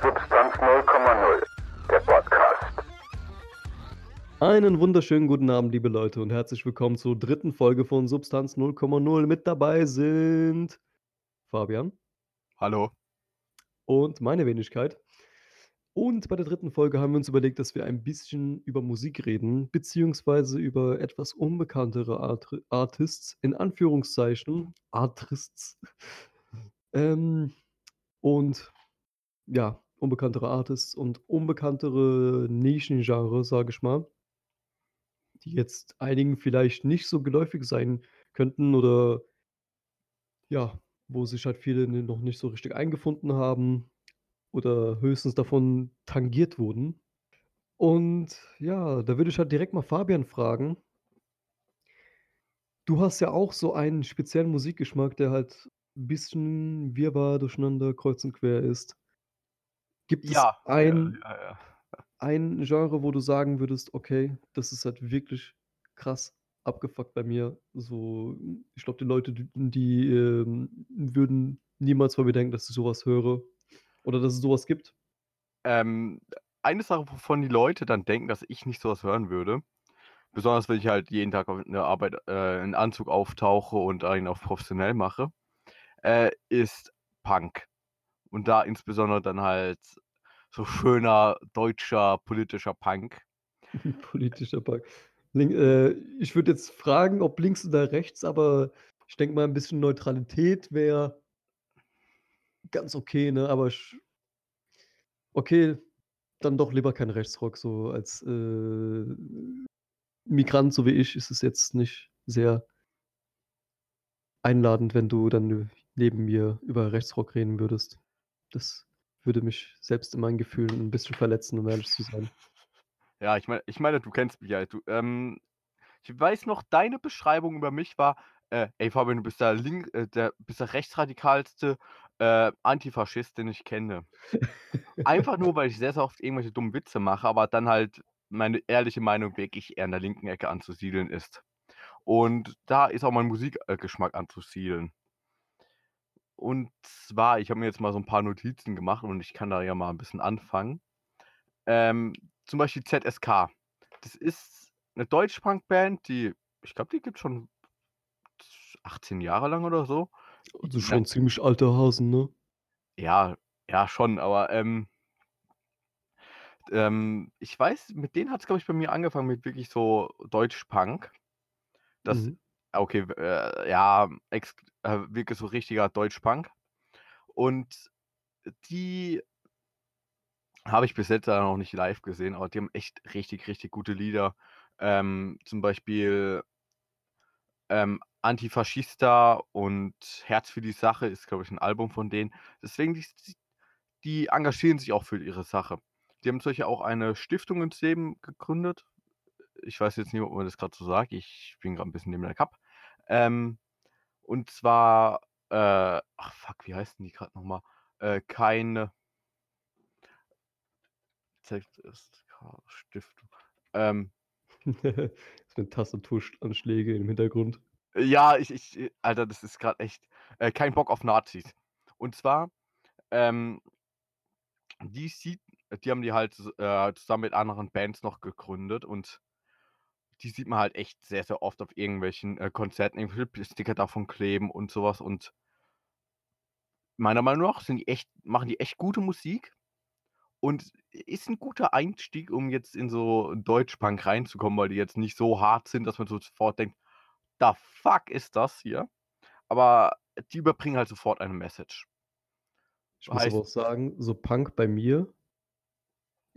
Substanz 0,0, der Podcast. Einen wunderschönen guten Abend, liebe Leute, und herzlich willkommen zur dritten Folge von Substanz 0,0. Mit dabei sind Fabian Hallo. und meine Wenigkeit. Und bei der dritten Folge haben wir uns überlegt, dass wir ein bisschen über Musik reden, beziehungsweise über etwas unbekanntere Art Artists, in Anführungszeichen, Artists. Ähm, und ja, unbekanntere Artists und unbekanntere Nischengenres, sage ich mal, die jetzt einigen vielleicht nicht so geläufig sein könnten oder ja, wo sich halt viele noch nicht so richtig eingefunden haben oder höchstens davon tangiert wurden. Und ja, da würde ich halt direkt mal Fabian fragen. Du hast ja auch so einen speziellen Musikgeschmack, der halt ein bisschen wirrwarr, durcheinander, kreuz und quer ist. Gibt es Ja, ja, ein ja, ja. ein Genre, wo du sagen würdest: „Okay, das ist halt wirklich krass abgefuckt bei mir“? So, ich glaube, die Leute, die die, ähm, würden niemals von mir denken, dass ich so was höre oder dass es so was gibt. Ähm, eine Sache, wovon die Leute dann denken, dass ich nicht so was hören würde, besonders wenn ich halt jeden Tag auf in der Arbeit, äh, in Anzug auftauche und einen auf professionell mache, äh, ist Punk. Und da insbesondere dann halt so schöner deutscher politischer Punk. Politischer Punk. Link äh, ich würde jetzt fragen, ob links oder rechts, aber ich denke mal, 'n bisschen Neutralität wäre ganz okay, ne? Aber ich okay, dann doch lieber kein Rechtsrock, so als, äh, Migrant, so wie ich, ist es jetzt nicht sehr einladend, wenn du dann neben mir über Rechtsrock reden würdest. Das würde mich selbst in meinen Gefühlen 'n bisschen verletzen, um ehrlich zu sein. Ja, ich meine ich meine, du kennst mich ja. Du ähm, ich weiß noch, deine Beschreibung über mich war, äh: „Ey Fabian, du bist der link äh, der bist der rechtsradikalste, äh, Antifaschist, den ich kenne.“ Einfach nur, weil ich sehr, sehr oft irgendwelche dummen Witze mache, aber dann halt meine ehrliche Meinung wirklich eher in der linken Ecke anzusiedeln ist. Und da ist auch mein Musik äh, Geschmack anzusiedeln. Und zwar, ich habe mir jetzt mal so 'n paar Notizen gemacht und ich kann da ja mal 'n bisschen anfangen. Ähm, zum Beispiel ZSK. Das ist 'ne Deutsch-Punk-Band, die ich glaube, die gibt's schon 18 Jahre lang oder so. Also, Ja. schon ziemlich alte Hasen, ne? Ja, ja schon, aber, ähm ähm, ich weiß, mit denen hat's, glaube ich, bei mir angefangen mit wirklich so Deutsch-Punk. Das Mhm. Okay, w äh, ja, ex äh, wirklich so richtiger Deutsch-Punk. Und die habe ich bis jetzt noch nicht live gesehen, aber die haben echt richtig, richtig gute Lieder. Ähm, zum Beispiel ähm, Antifaschista und Herz für die Sache ist, glaube ich, 'n Album von denen. Deswegen, die die engagieren sich auch für ihre Sache. Die haben Beispiel auch eine Stiftung ins Leben gegründet. Ich weiß jetzt nicht, ob man das grad so sagt. Ich bin grad 'n bisschen neben der Kap. Ähm, und zwar, äh ach fuck, wie heißen die grad noch mal? Äh, keine Stiftung. Ähm Es sind Tastatursch Anschläge im Hintergrund. Ja, ich ich äh, Alter, das ist grad echt äh, kein Bock auf Nazis. Und zwar, ähm die sieht die haben die halt äh, zusammen mit anderen Bands noch gegründet und die sieht man halt echt sehr, sehr oft auf irgendwelchen, äh, Konzerten, irgendwelche Sticker davon kleben und so was und meiner Meinung nach sind die echt machen die echt gute Musik und ist 'n guter Einstieg, um jetzt in so Deutsch-Punk reinzukommen, weil die jetzt nicht so hart sind, dass man so sofort denkt: „The fuck ist das hier?“ Aber die überbringen halt sofort eine Message. Ich muss aber Heißt auch sagen, so Punk bei mir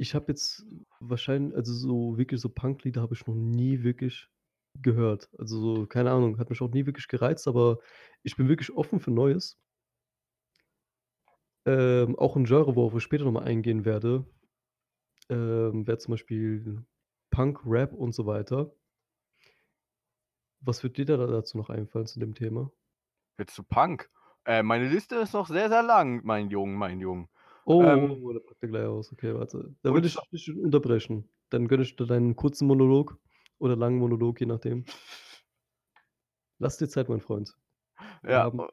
ich habe jetzt wahrschein also, so wirklich so Punklieder habe ich noch nie wirklich gehört. Also, so, keine Ahnung, hat mich auch nie wirklich gereizt, aber ich bin wirklich offen für Neues. Ähm, auch 'n Genre, worauf ich später noch mal eingehen werde, ähm, wäre zum Beispiel Punk, Rap und so weiter. Was würde dir da dazu noch einfallen zu dem Thema? Jetzt zu Punk? Äh, meine Liste ist noch sehr, sehr lang, mein Jung, mein Jung. Oh, Ähm oh, da packt er gleich aus. Okay, warte. Da würde ich dich unterbrechen. Dann gönne ich dir deinen kurzen Monolog oder langen Monolog, je nachdem. Lass dir Zeit, mein Freund. Wir Ja, haben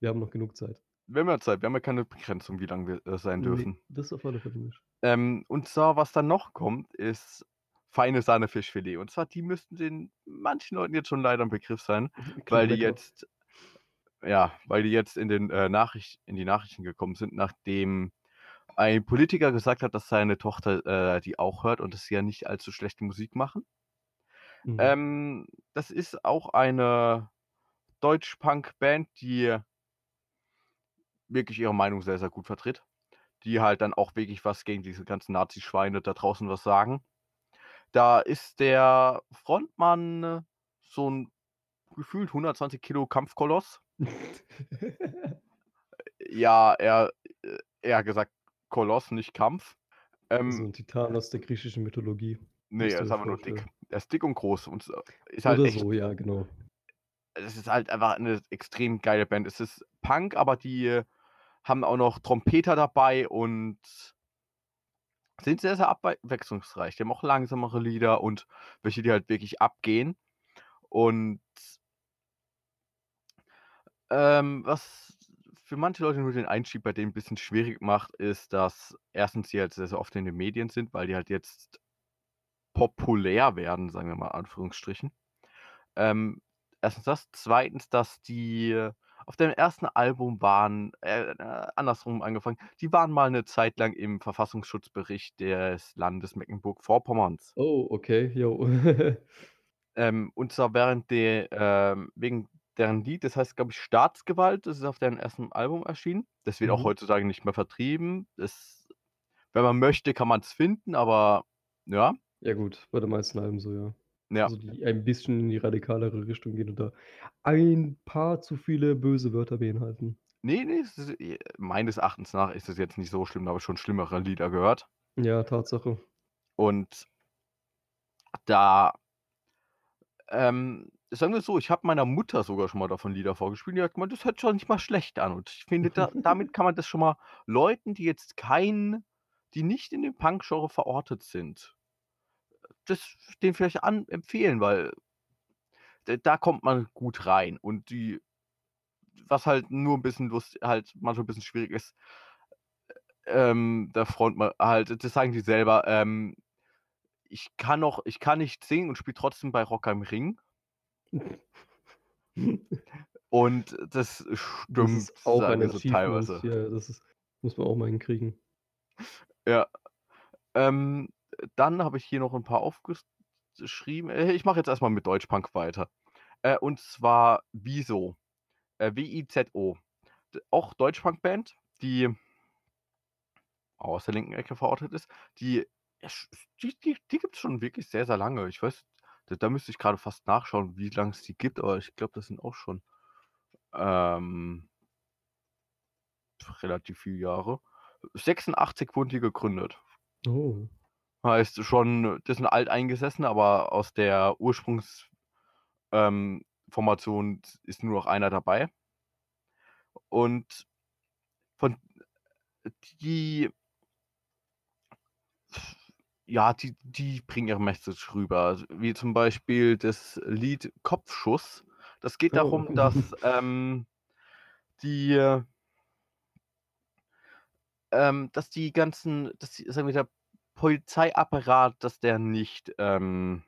wir haben noch genug Zeit. wir haben ja Zeit, wir haben ja keine Begrenzung, wie lang wir äh, sein dürfen. das auf alle Fälle nicht. Ähm, und zwar, was dann noch kommt, ist feine Sahne Fischfilet. Und zwar, die müssten den manchen Leuten jetzt schon leider 'n Begriff sein, weil die jetzt ja, weil die jetzt in den, äh, Nachricht in die Nachrichten gekommen sind, nachdem ein Politiker gesagt hat, dass seine Tochter, äh, die auch hört und dass sie ja nicht allzu schlechte Musik machen. Mhm. Ähm, das ist auch eine Deutsch-Punk-Band, die wirklich ihre Meinung sehr, sehr gut vertritt. Die halt dann auch wirklich was gegen diese ganzen Nazi-Schweine da draußen was sagen. Da ist der Frontmann so 'n gefühlt 120 Kilo Kampfkoloss. Ja, er äh, eher gesagt Koloss, nicht Kampf. So Ähm 'n Titan aus der griechischen Mythologie, Ne, musst er ist einfach nur dick. Er ist dick und groß und ist halt Oder echt so, ja, genau. es ist halt einfach 'ne extrem geile Band. Es ist Punk, aber die haben auch noch Trompeter dabei und sind sehr, sehr abwechslungsreich. Die haben auch langsamere Lieder und welche, die halt wirklich abgehen. Und ähm, was für manche Leute nur den Einstieg bei denen 'n bisschen schwierig macht, ist, dass 1. sie halt sehr, sehr oft in den Medien sind, weil die halt jetzt populär werden, sagen wir mal Anführungsstrichen. Ähm, 1. das, 2., dass die auf dem 1. Album waren äh, andersrum angefangen, die waren mal 'ne Zeit lang im Verfassungsschutzbericht des Landes Mecklenburg-Vorpommerns. Oh, okay, jo. Ähm, und zwar während de ähm, wegen deren Lied, das heißt, glaube ich, Staatsgewalt, das ist auf deren 1. Album erschienen. Das wird auch Mhm. heutzutage nicht mehr vertrieben. Das wenn man möchte, kann man's finden, aber ja. Ja gut, bei den meisten Alben so, ja. Ja. Also, die ein bisschen in die radikalere Richtung gehen und da ein paar zu viele böse Wörter beinhalten. Ne, ne, es ist äh, meines Erachtens nach ist es jetzt nicht so schlimm, da habe ich schon schlimmere Lieder gehört. Ja, Tatsache. Und da ähm, sagen wir so, ich habe meiner Mutter sogar schon mal davon Lieder vorgespielt. Die hat gemeint, das hört sich doch nicht mal schlecht an. Und ich finde, da damit kann man das schon mal Leuten, die jetzt kein die nicht in dem Punk-Genre verortet sind, das denen vielleicht an empfehlen, weil d da kommt man gut rein. Und die was halt nur 'n bisschen lust halt manchmal 'n bisschen schwierig ist, ähm, der Frontmann halt das sagen die selber, ähm: „Ich kann noch ich kann nicht singen und spiele trotzdem bei Rock am Ring.“ Und das Das stimmt, ist auch ein sie Achievement. teilweise. Ja, das ist muss man auch mal hinkriegen. Ja. Ähm, dann habe ich hier noch 'n paar aufges geschrieben. Äh, ich mache jetzt erst mal mit Deutschpunk weiter. Äh, und zwar Wieso, äh, W-I-Z-O. Auch Deutschpunk-Band, die aus der linken Ecke verortet ist. Die die die die gibt's schon wirklich sehr, sehr lange. Ich weiß da da müsste ich grade fast nachschauen, wie lang es die gibt, aber ich glaube, das sind auch schon, ähm relativ viele Jahre. 86 wurden die gegründet. Oh. Heißt schon, das sind Alteingesessene, aber aus der Ursprungs ähm, ist nur noch einer dabei. Und von die ja, die die bringen ihre Message rüber, wie zum Beispiel das Lied „Kopfschuss“. Das geht Oh. darum, dass, ähm, die ähm, dass die ganzen dass die sagen wir, der Polizeiapparat, dass der nicht, ähm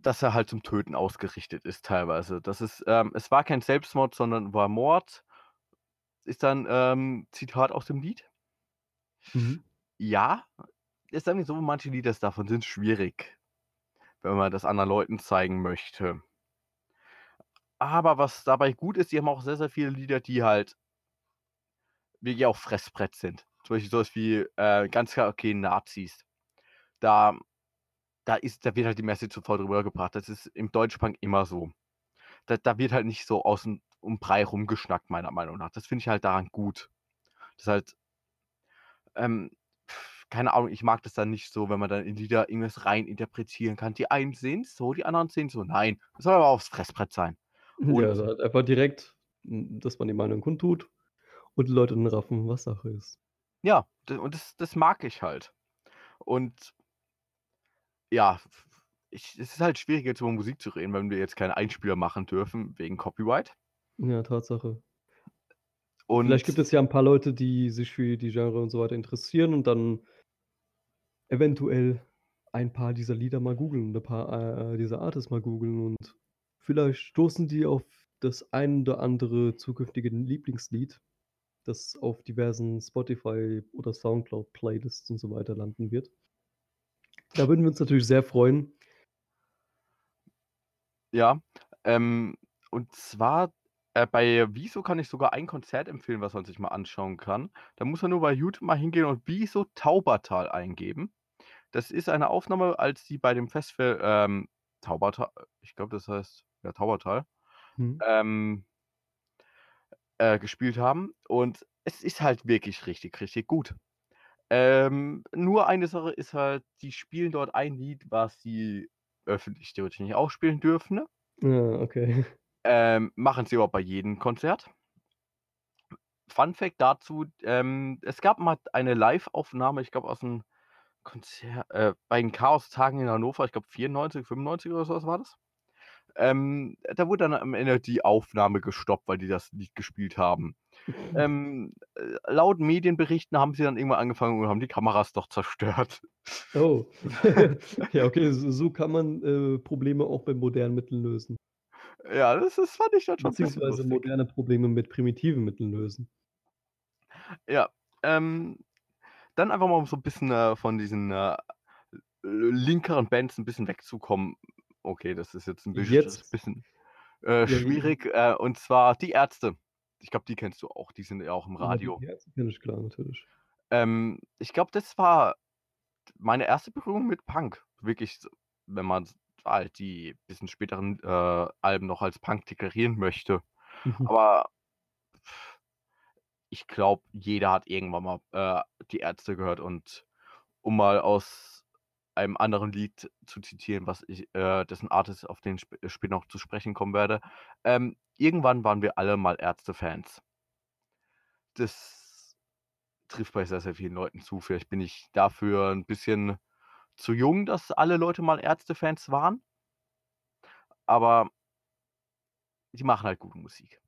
dass er halt zum Töten ausgerichtet ist teilweise. Das ist ähm, es war kein Selbstmord, sondern war Mord. Ist dann, ähm, Zitat aus dem Lied. Mhm. Ja, ist sagen wir so, manche Lieder davon sind schwierig, wenn man das anderen Leuten zeigen möchte. Aber was dabei gut ist, die haben auch sehr, sehr viele Lieder, die halt wirklich auch Fressbrett sind. Zum Beispiel so was wie, äh, ganz klar, okay, Nazis. Da da ist da wird halt die Message sofort rübergebracht. Das ist im Deutschpunk immer so. Da da wird halt nicht so außen um Brei rumgeschnackt, meiner Meinung nach. Das finde ich halt daran gut. Das halt ähm, keine Ahnung, ich mag das dann nicht so, wenn man dann in Lieder irgendwas rein interpretieren kann. Die einen sehen's so, die anderen sehen's so. Nein, das soll aber aufs Fressbrett sein. Ja, Und also halt einfach direkt, dass man die Meinung kundtut und die Leute dann raffen, was Sache ist. Ja, und das das mag ich halt. Und ja, ich es ist halt schwierig, jetzt über Musik zu reden, wenn wir jetzt keinen Einspieler machen dürfen wegen Copyright. Ja, Tatsache. Vielleicht gibt Und es ja 'n paar Leute, die sich für die Genre und so weiter interessieren und dann eventuell ein paar dieser Lieder mal googeln, 'ne paar, äh, dieser Artists mal googeln und vielleicht stoßen die auf das ein oder andere zukünftige Lieblingslied, das auf diversen Spotify oder Soundcloud-Playlists und so weiter landen wird. Da würden wir uns natürlich sehr freuen. Ja, ähm, und zwar, äh, bei Wieso kann ich sogar ein Konzert empfehlen, was man sich mal anschauen kann. Da muss man nur bei YouTube mal hingehen und Wieso Taubertal eingeben. Das ist eine Aufnahme, als sie bei dem Festival, ähm, Tauberta ich glaube, das heißt, ja, Taubertal, Mhm. ähm äh, gespielt haben und es ist halt wirklich richtig, richtig gut. Ähm, nur eine Sache ist halt, die spielen dort ein Lied, was sie öffentlich theoretisch nicht auch spielen dürfen, ne? Ja, okay. Ähm, machen sie aber bei jedem Konzert. Fun Fact dazu, ähm, es gab mal eine Liveaufnahme, ich glaube, aus'm Konzert äh, bei den Chaostagen in Hannover, ich glaube 94, 95 oder so was war das. Ähm, da wurde dann am Ende die Aufnahme gestoppt, weil die das Lied gespielt haben. Ähm, äh, laut Medienberichten haben sie dann irgendwann angefangen und haben die Kameras doch zerstört. Oh. Ja, okay, so kann man, äh, Probleme auch bei modernen Mitteln lösen. Ja, das das fand ich dann schon bisschen Beziehungsweise moderne Probleme mit primitiven Mitteln lösen. Ja, ähm, dann einfach mal um so 'n bisschen, äh, von diesen, äh, linkeren Bands 'n bisschen wegzukommen. Okay, das ist jetzt 'n bisch Jetzt bisschen, äh, Ja, wie schwierig, äh, und zwar Die Ärzte. Ich glaube, die kennst du auch, die sind ja auch im Ja, die Radio. die Ärzte kenne ich, klar, natürlich. Ähm, ich glaube, das war meine erste Berührung mit Punk. Wirklich wenn man s halt die bisschen späteren, äh, Alben noch als Punk deklarieren möchte. Mhm. Aber ich glaube, jeder hat irgendwann mal, äh, Die Ärzte gehört und um mal aus einem anderen Lied zu zitieren, was ich äh, dessen Artist, auf den ich sp später noch zu sprechen kommen werde. Ähm, irgendwann waren wir alle mal Ärzte-Fans. Das trifft bei sehr, sehr vielen Leuten zu. Vielleicht bin ich dafür 'n bisschen zu jung, dass alle Leute mal Ärzte-Fans waren. Aber die machen halt gute Musik.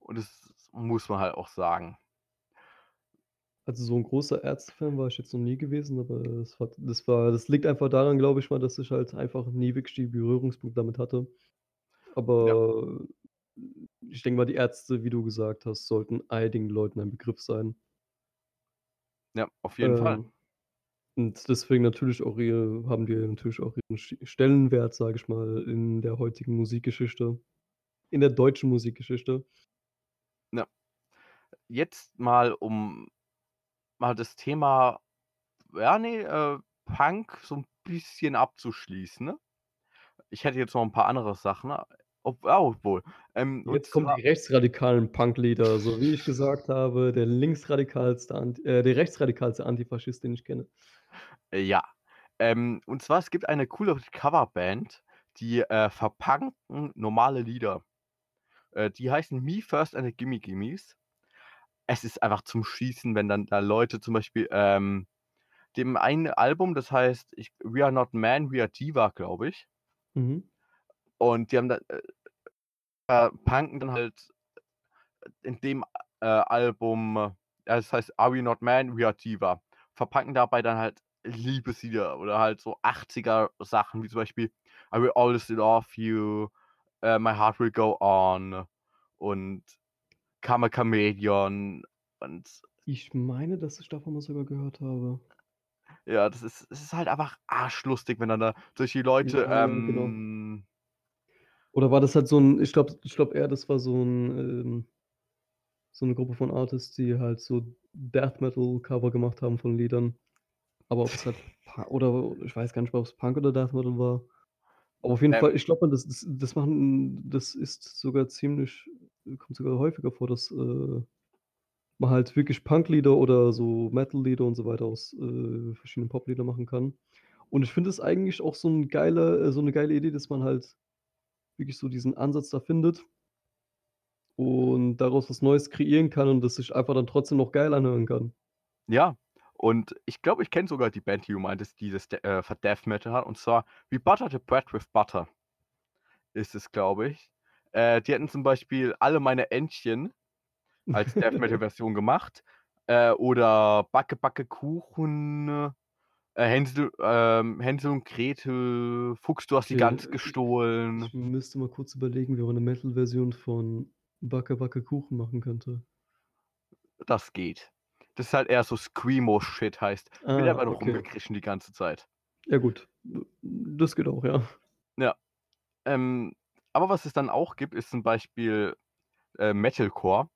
Und das muss man halt auch sagen. Also, so 'n großer Ärzte-Fan war ich jetzt noch nie gewesen, aber das hat das war das liegt einfach daran, glaube ich mal, dass ich halt einfach nie wirklich die Berührungspunkte damit hatte. Ja. Aber ich denke mal, die Ärzte, wie du gesagt hast, sollten einigen Leuten ein Begriff sein. Ja, auf jeden Fall. Und deswegen natürlich auch ihre haben die natürlich auch ihren Stellenwert, sage ich mal, in der heutigen Musikgeschichte in der deutschen Musikgeschichte. Ja. Jetzt mal, um mal das Thema ja, ne, äh, Punk so 'n bisschen abzuschließen, ne? Ich hätte jetzt noch 'n paar andere Sachen, ob ja, obwohl, ähm, Jetzt kommen die rechtsradikalen Punklieder, so wie ich gesagt habe, der linksradikalste äh, der rechtsradikalste Antifaschist, den ich kenne. Äh, ja. Ähm, und zwar, es gibt eine coole Coverband, die, äh, verpunken normale Lieder. Äh, die heißen Me First and the Gimme Gimmes. Es ist einfach zum Schießen, wenn dann da Leute zum Beispiel, ähm dem einen Album, das heißt, ich „We Are Not Man, We Are Diva“, glaube ich. Mhm. Und die haben da äh, äh, punken dann halt in dem, äh, Album ja, das heißt „Are We Not Man, We Are Diva“, verpacken dabei dann halt Liebeslieder oder halt so 80er Sachen, wie zum Beispiel „I Will Always Love You“, äh, „My Heart Will Go On“ und „Karma Chameleon“ und Ich meine, dass ich davon mal sogar gehört habe. Ja, das ist es ist halt einfach arschlustig, wenn dann da solche Leute, Ja, genau. ähm Oder war das halt so 'n ich glaube ich glaube eher, das war so 'n, ähm so 'ne Gruppe von Artists, die halt so Death Metal Cover gemacht haben von Liedern. Aber ob es halt oder ich weiß gar nicht mehr, ob's Punk oder Death Metal war. Aber auf jeden Ähm Fall, ich glaube das das das machen das ist sogar ziemlich kommt sogar häufiger vor, dass, äh, man halt wirklich Punklieder oder so Metallieder und so weiter aus, äh, verschiedenen Poplieder machen kann. Und ich finde es eigentlich auch so 'n geiler äh, so 'ne geile Idee, dass man halt wirklich so diesen Ansatz da findet und daraus was Neues kreieren kann und das sich einfach dann trotzdem noch geil anhören kann. Ja, und ich glaube, ich kenne sogar die Band, die du meintest, die das äh, für Death Metal hat, und zwar „We Butter the Bread with Butter“ ist es, glaube ich. Äh, die hatten zum Beispiel „Alle meine Entchen“. als Death Metal-Version gemacht. Äh, oder Backe, Backe, Kuchen. Äh, Hänsel, ähm, Hänsel und Gretel, Fuchs, du hast die Okay, Gans ich, gestohlen. ich müsste mal kurz überlegen, wie man eine Metal-Version von Backe Backe Kuchen machen könnte. Das geht. Das ist halt eher so Screamo-Shit, heißt. Ah, einfach nur okay. rumgekrischen die ganze Zeit. Ja gut, das geht auch, ja. Ja. Ähm, aber was es dann auch gibt, ist zum Beispiel äh, Metalcore.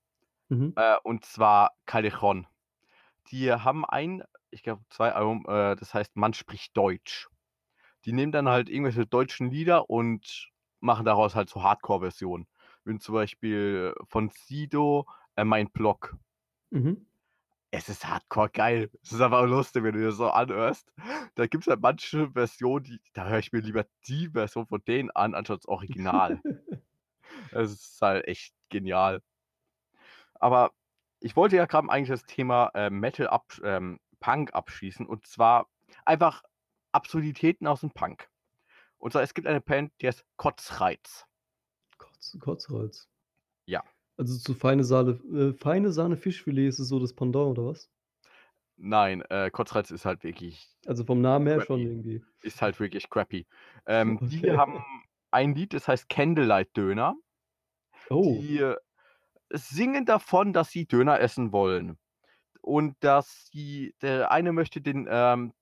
Mhm. Äh, und zwar Callejon. Die haben ein, ich glaube, zwei Album, äh, das heißt Man spricht Deutsch. Die nehmen dann halt irgendwelche deutschen Lieder und machen daraus halt so Hardcore-Versionen. Wie zum Beispiel von Sido äh, Mein Blog. Mhm. Es ist hardcore geil. Es ist aber auch lustig, wenn du dir das so anhörst. Da gibt es halt manche Versionen, die, da höre ich mir lieber die Version von denen an, anstatt das Original. Es ist halt echt genial. Aber ich wollte ja gerade eigentlich das Thema äh, Metal ab, ähm, Punk abschließen und zwar einfach Absurditäten aus dem Punk. Und zwar, es gibt eine Band, die heißt Kotzreiz. Kotz, Kotzreiz. Ja. Also zu feine Sahne, äh, feine Sahne Fischfilet ist es so das Pendant, oder was? Nein, äh, Kotzreiz ist halt wirklich, Also vom Namen her Crappy. schon irgendwie. ist halt wirklich crappy. Ähm, Die Okay. haben ein Lied, das heißt Candlelight Döner. Oh, Die singen davon, dass sie Döner essen wollen. Und dass sie, der eine möchte den ähm,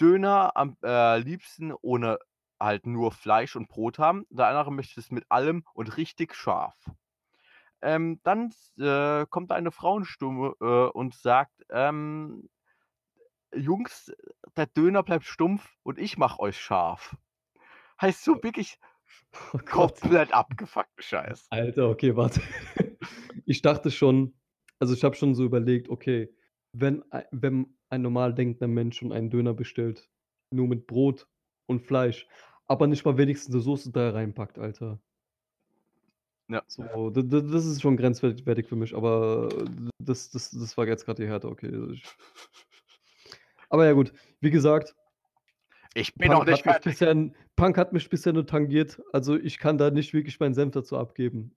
Döner am äh, liebsten ohne halt nur Fleisch und Brot haben. Der andere möchte es mit allem und richtig scharf. Ähm, dann äh, kommt eine Frauenstimme äh, und sagt, ähm, Jungs, der Döner bleibt stumpf und ich mach euch scharf. Heißt so wirklich oh komplett abgefuckte Scheiß. Alter, okay, warte. Ich dachte schon, also ich habe schon so überlegt, okay, wenn, wenn ein normal denkender Mensch schon einen Döner bestellt, nur mit Brot und Fleisch, aber nicht mal wenigstens eine Soße da reinpackt, Alter. Ja. So, das ist schon grenzwertig für mich, aber das, das, das war jetzt gerade die Härte, okay. Aber ja gut, wie gesagt, Ich bin noch Punk nicht hat, mich fertig. bisher, Punk hat mich bisher nur tangiert, also ich kann da nicht wirklich meinen Senf dazu abgeben.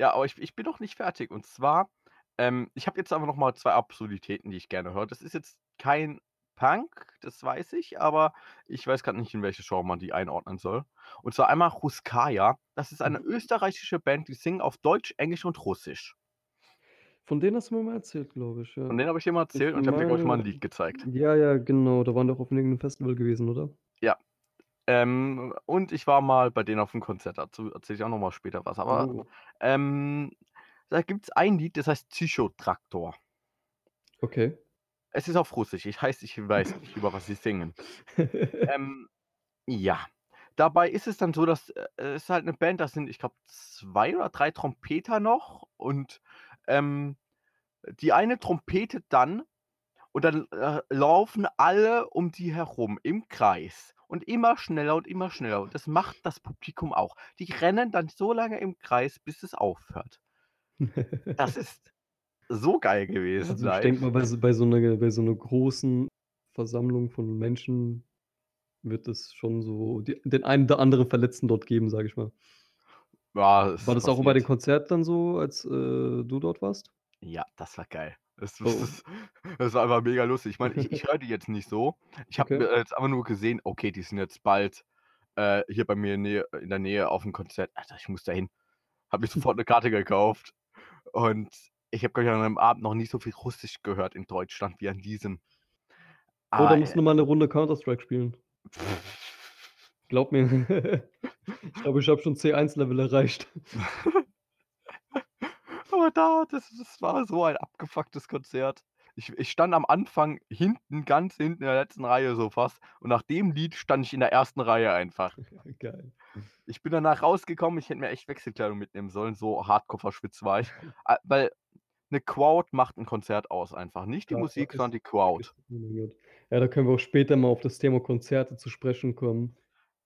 Ja, aber ich, ich bin noch nicht fertig. Und zwar, ähm, ich habe jetzt aber noch mal zwei Absurditäten, die ich gerne höre. Das ist jetzt kein Punk, das weiß ich, aber ich weiß gerade nicht, in welche Genre man die einordnen soll. Und zwar einmal Ruskaya. Das ist eine Mhm. österreichische Band, die singen auf Deutsch, Englisch und Russisch. Von denen hast du mir mal erzählt, glaube ich. Ja. Von denen habe ich dir mal Ich erzählt und ich habe dir, glaube ich, mal ein Lied gezeigt. ja, ja, genau. Da waren doch auf irgendeinem Festival gewesen, oder? Ja. Ähm, und ich war mal bei denen auf einem Konzert. Dazu erzähle ich auch noch mal später was. Aber Oh, ähm, da gibt es ein Lied, das heißt Psychotraktor. okay. Es ist auf Russisch. Ich heißt, ich weiß nicht, über was sie singen. Ähm, ja. Dabei ist es dann so, dass äh, es halt eine Band, das sind, ich glaube, zwei oder drei Trompeter noch und ähm, die eine trompetet dann und dann äh, laufen alle um die herum im Kreis und immer schneller und immer schneller. Und das macht das Publikum auch. Die rennen dann so lange im Kreis, bis es aufhört. Das ist so geil gewesen Also ich denke mal, bei so, bei, so einer, bei so einer großen Versammlung von Menschen wird es schon so die, den einen oder anderen Verletzten dort geben, sage ich mal. Ja, es War das auch bei passiert. Konzerten dann so, als äh, du dort warst? Ja, das war geil. Das, Oh, das, das war einfach mega lustig. Ich meine, ich, ich höre die jetzt nicht so. Ich habe okay. jetzt aber nur gesehen, okay, die sind jetzt bald äh, hier bei mir in, Nähe, in der Nähe auf dem Konzert. Alter, ich muss da hin. Habe mir sofort eine Karte gekauft. Und ich habe, glaube ich, an einem Abend noch nie so viel Russisch gehört in Deutschland wie an diesem. Oh, da Aber musst äh, du noch mal eine Runde Counter-Strike spielen. Glaub mir. ich glaube, ich habe schon C1-Level erreicht. Aber da, das, das war so ein abgefucktes Konzert. Ich, ich stand am Anfang hinten, ganz hinten in der letzten Reihe so fast. Und nach dem Lied stand ich in der ersten Reihe einfach. Geil. Ich bin danach rausgekommen, ich hätte mir echt Wechselkleidung mitnehmen sollen, so hardcore verschwitzt war ich. Äh, Weil eine Crowd macht ein Konzert aus einfach. Nicht die Da Musik, sondern die Crowd. Ja, da können wir auch später mal auf das Thema Konzerte zu sprechen kommen.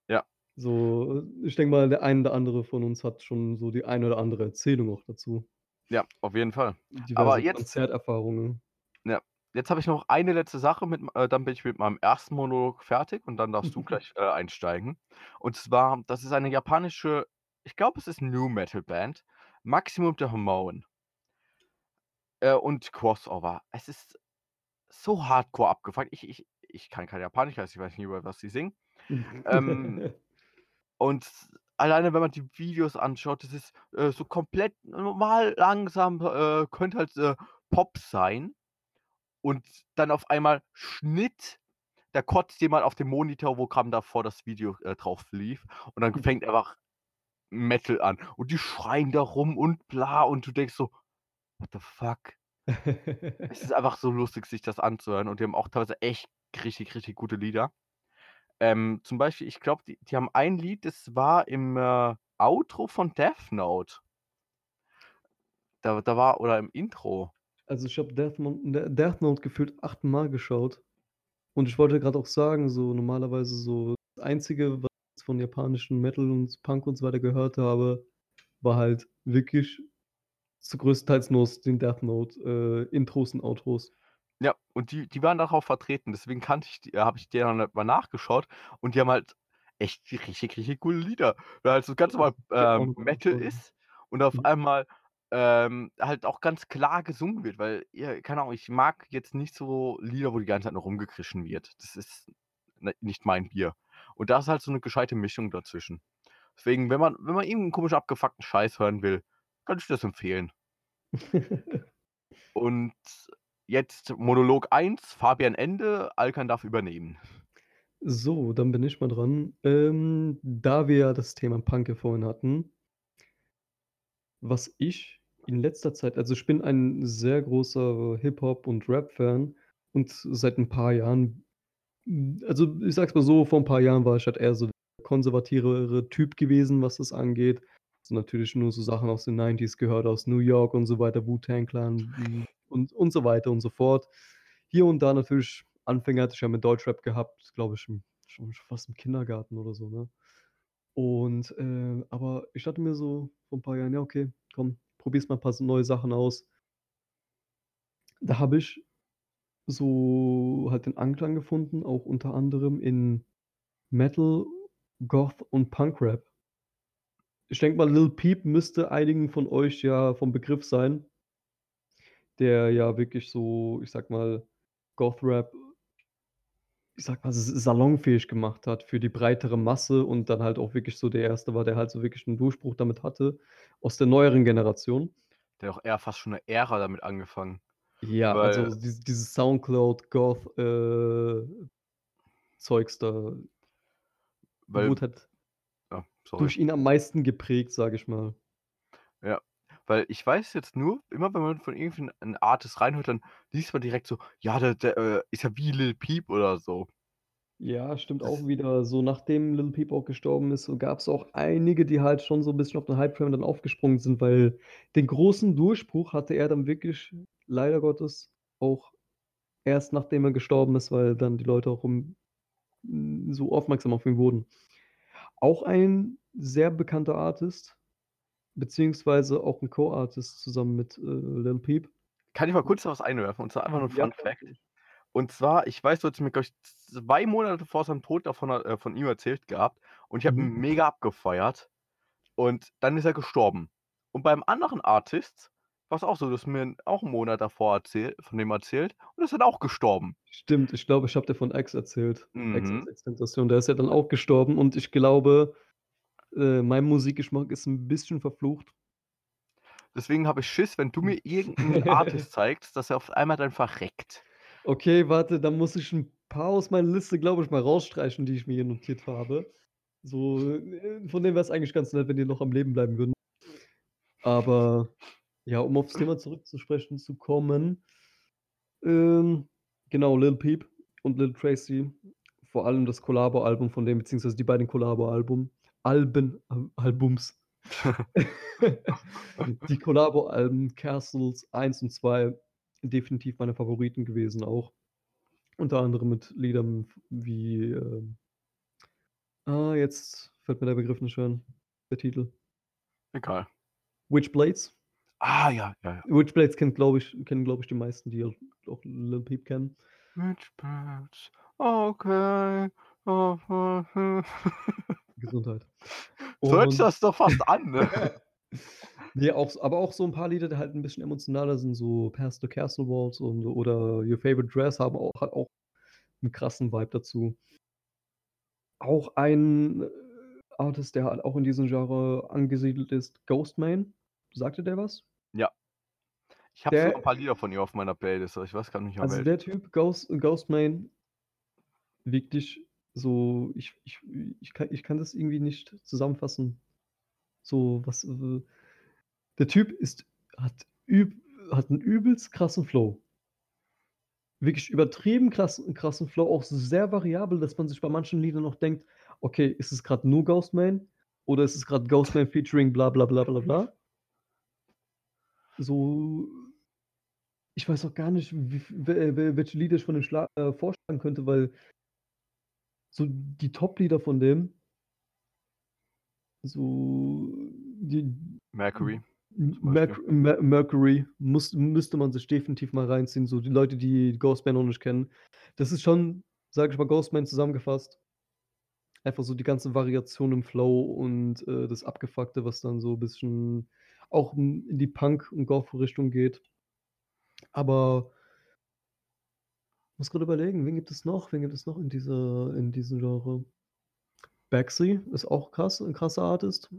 Ja. So, ich denke mal, der eine oder andere von uns hat schon so die eine oder andere Erzählung auch dazu. Ja, auf jeden Fall. Diverse Aber jetzt, Konzerterfahrungen. Ja, jetzt habe ich noch eine letzte Sache, mit, äh, dann bin ich mit meinem ersten Monolog fertig und dann darfst du gleich äh, einsteigen. Und zwar, das ist eine japanische, ich glaube, es ist New Metal Band, Maximum the Hormone. Äh, und Crossover. Es ist so hardcore abgefuckt. Ich ich ich kann kein Japanisch, also ich weiß nicht, über was sie singen. Ähm, und alleine, wenn man die Videos anschaut, das ist, äh, so komplett normal langsam, äh, könnte halt, äh, Pop sein. Und dann auf einmal Schnitt, da kotzt jemand auf dem Monitor, wo gerade davor das Video, äh, drauf lief. Und dann fängt einfach Metal an. Und die schreien da rum und bla. Und du denkst so: „What the fuck?“ Es ist einfach so lustig, sich das anzuhören. Und die haben auch teilweise echt richtig, richtig gute Lieder. Ähm, zum Beispiel, ich glaube, die die haben ein Lied, das war im, äh, Outro von Death Note. Da da war oder im Intro. Also, ich habe Death Death Note gefühlt achtmal geschaut. Und ich wollte grad auch sagen, so normalerweise so das Einzige, was ich von japanischen Metal und Punk und so weiter gehört habe, war halt wirklich zu größtenteils nur den Death Note, äh, Intros und Outros. Ja, und die die waren darauf vertreten. Deswegen kannte ich die habe ich die dann halt mal nachgeschaut und die haben halt echt richtig, richtig coole Lieder. Weil halt so ganz normal, ähm, Metal ist und auf Mhm. einmal, ähm, halt auch ganz klar gesungen wird, weil, ja, keine Ahnung, ich mag jetzt nicht so Lieder, wo die ganze Zeit nur rumgekrischen wird. Das ist ne nicht mein Bier. Und da ist halt so 'ne gescheite Mischung dazwischen. Deswegen, wenn man wenn man irgend 'n komisch abgefuckten Scheiß hören will, kann ich das empfehlen. Und jetzt Monolog 1, Fabian Ende, Alkan darf übernehmen. So, dann bin ich mal dran. Ähm, da wir ja das Thema Punk ja vorhin hatten was ich in letzter Zeit also, ich bin ein sehr großer Hip-Hop und Rap-Fan und seit 'n paar Jahren also, ich sage es mal so, vor 'n paar Jahren war ich halt eher so der konservativere Typ gewesen, was das angeht. So natürlich nur so Sachen aus den 90s gehört, aus New York und so weiter, Wu-Tang Clan, und und so weiter und so fort. Hier und da natürlich Anfänge hatte ich ja mit Deutschrap gehabt, glaube ich, schon fast im Kindergarten oder so, ne? Und, äh aber ich dachte mir so vor 'n paar Jahren: „Ja, okay, komm, probierst mal 'n paar neue Sachen aus.“ Da habe ich so halt den Anklang gefunden, auch unter anderem in Metal, Goth und Punk-Rap. Ich denke mal, Lil Peep müsste einigen von euch ja vom Begriff sein. Der ja wirklich so, ich sage mal, Goth-Rap ich sage mal, salonfähig gemacht hat für die breitere Masse und dann halt auch wirklich so der Erste war, der halt so wirklich 'n Durchbruch damit hatte aus der neueren Generation. Der hat auch eher fast schon 'ne Ära damit angefangen, Ja, weil also, dies dieses Soundcloud Goth, äh, da Weil wurde halt ah, sorry. durch ihn am meisten geprägt, sage ich mal. Ja, weil ich weiß jetzt nur, immer wenn man von irgend 'n 'n Artist reinhört, dann liest man direkt so: „Ja, der der, äh, ist ja wie Lil Peep“ oder so. Ja, stimmt Das auch wieder. So nachdem Lil Peep auch gestorben ist, so gab's auch einige, die halt schon so 'n bisschen auf den Hype-Train dann aufgesprungen sind, weil den großen Durchbruch hatte er dann wirklich leider Gottes auch erst nachdem er gestorben ist, weil dann die Leute auch um hm, so aufmerksam auf ihn wurden. Auch ein sehr bekannter Artist, beziehungsweise auch 'n Co-Artist zusammen mit, äh, Lil Peep. Kann ich mal kurz da was einwerfen? Und zwar einfach nur 'n Ja, Fun Fact. Und zwar, ich weiß, du hattest mir, glaube ich, 2 Monate vor seinem Tod davon äh, von ihm erzählt gehabt und ich habe Mhm. ihn mega abgefeiert und dann ist er gestorben. Und beim anderen Artist war's auch so, du hast mir auch 'n Monat davor erzählt von dem erzählt und ist dann auch gestorben. Stimmt, ich glaube, ich habe dir von X erzählt. Mhm. XXXTentacion, der ist ja dann auch gestorben und ich glaube, äh, mein Musikgeschmack ist 'n bisschen verflucht. Deswegen habe ich Schiss, wenn du Hm. mir irgend 'n Artist zeigst, dass er auf einmal dann verreckt. Okay, warte, dann muss ich 'n paar aus meiner Liste, glaube ich, mal rausstreichen, die ich mir hier notiert habe. So, äh, von denen wär's eigentlich ganz nett, wenn die noch am Leben bleiben würden. Aber ja, um aufs Thema zurück zu kommen ähm, genau, Lil Peep und Lil Tracy, vor allem das Collabo-Album von denen, beziehungsweise die beiden Collabo-Album Alben Al Albums. Die Collabo-Alben Castles 1 und 2, definitiv meine Favoriten gewesen auch. Unter anderem mit Liedern wie, ähm ah, jetzt fällt mir der Begriff nicht ein, der Titel. Egal. Witchblades. Ah, ja, ja, ja. Witchblades kennt, glaube ich kennen, glaube ich, die meisten, die auch auch Lil Peep kennen. Witchblades, okay. Gesundheit. So hört Und das doch fast an, ne? Ne, auch aber auch so 'n paar Lieder, die halt 'n bisschen emotionaler sind, so „Past the Castle Walls“ und oder „Your Favorite Dress“ haben auch hat auch 'n krassen Vibe dazu. Auch ein, äh, Artist, der halt auch in diesem Genre angesiedelt ist, Ghostemane. Sagt dir der was? Ja. Ich habe sogar 'n Der paar Lieder von ihm auf meiner Playlist, aber ich weiß grad nicht mehr Also, welche. der Typ, Ghost Ghostemane wirklich so ich ich ich kann ich kann das irgendwie nicht zusammenfassen. So, was, äh der Typ ist hat üb hat 'n übelst krassen Flow. Wirklich übertrieben krass krassen Flow, auch sehr variabel, dass man sich bei manchen Liedern noch denkt: „Okay, ist es grad nur Ghostemane oder ist es grad Ghostemane featuring bla bla bla bla bla?“ So ich weiß auch gar nicht, wie welche Lieder ich von dem schla äh, vorschlagen könnte, weil so die Top-Lieder von dem so die Mercury. Merc Mer Mercury muss müsste man sich definitiv mal reinziehen, so die Leute, die Ghostemane noch nicht kennen. Das ist schon, sage ich mal, Ghostemane zusammengefasst. Einfach so die ganze Variation im Flow und, äh, das Abgefuckte, was dann so bisschen auch in in die Punk und Goth-Richtung geht. Aber muss grad überlegen, wen gibt es noch? Wen gibt es noch in dieser in diesem Genre? Backzy ist auch krass 'n krasser Artist.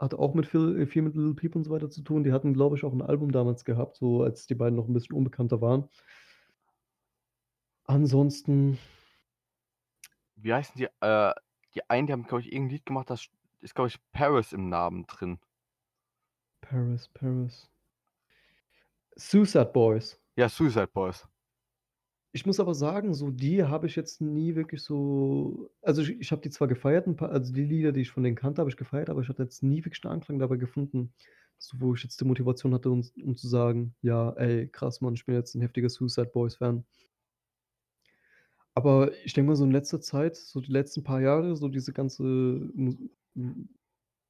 Hat auch mit viel viel mit Lil Peep und so weiter zu tun. Die hatten, glaube ich, auch 'n Album damals gehabt, so als die beiden noch 'n bisschen unbekannter waren. Ansonsten Wie heißen die? Äh, die einen, die haben, glaube ich, irgend 'n Lied gemacht, das ist, glaube ich, Paris im Namen drin. Paris, Paris. Suicide Boys. Ja, Suicide Boys. Ich muss aber sagen, so die habe ich jetzt nie wirklich so also, ich ich habe die zwar gefeiert 'n paar also, die Lieder, die ich von denen kannte, habe ich gefeiert, aber ich hatte jetzt nie wirklich 'n Anklang dabei gefunden, so wo ich jetzt die Motivation hatte, um um zu sagen: „Ja, ey, krass, Mann, ich bin jetzt 'n heftiger Suicide Boys Fan.“ Aber ich denke mal so in letzter Zeit, so die letzten paar Jahre, so diese ganze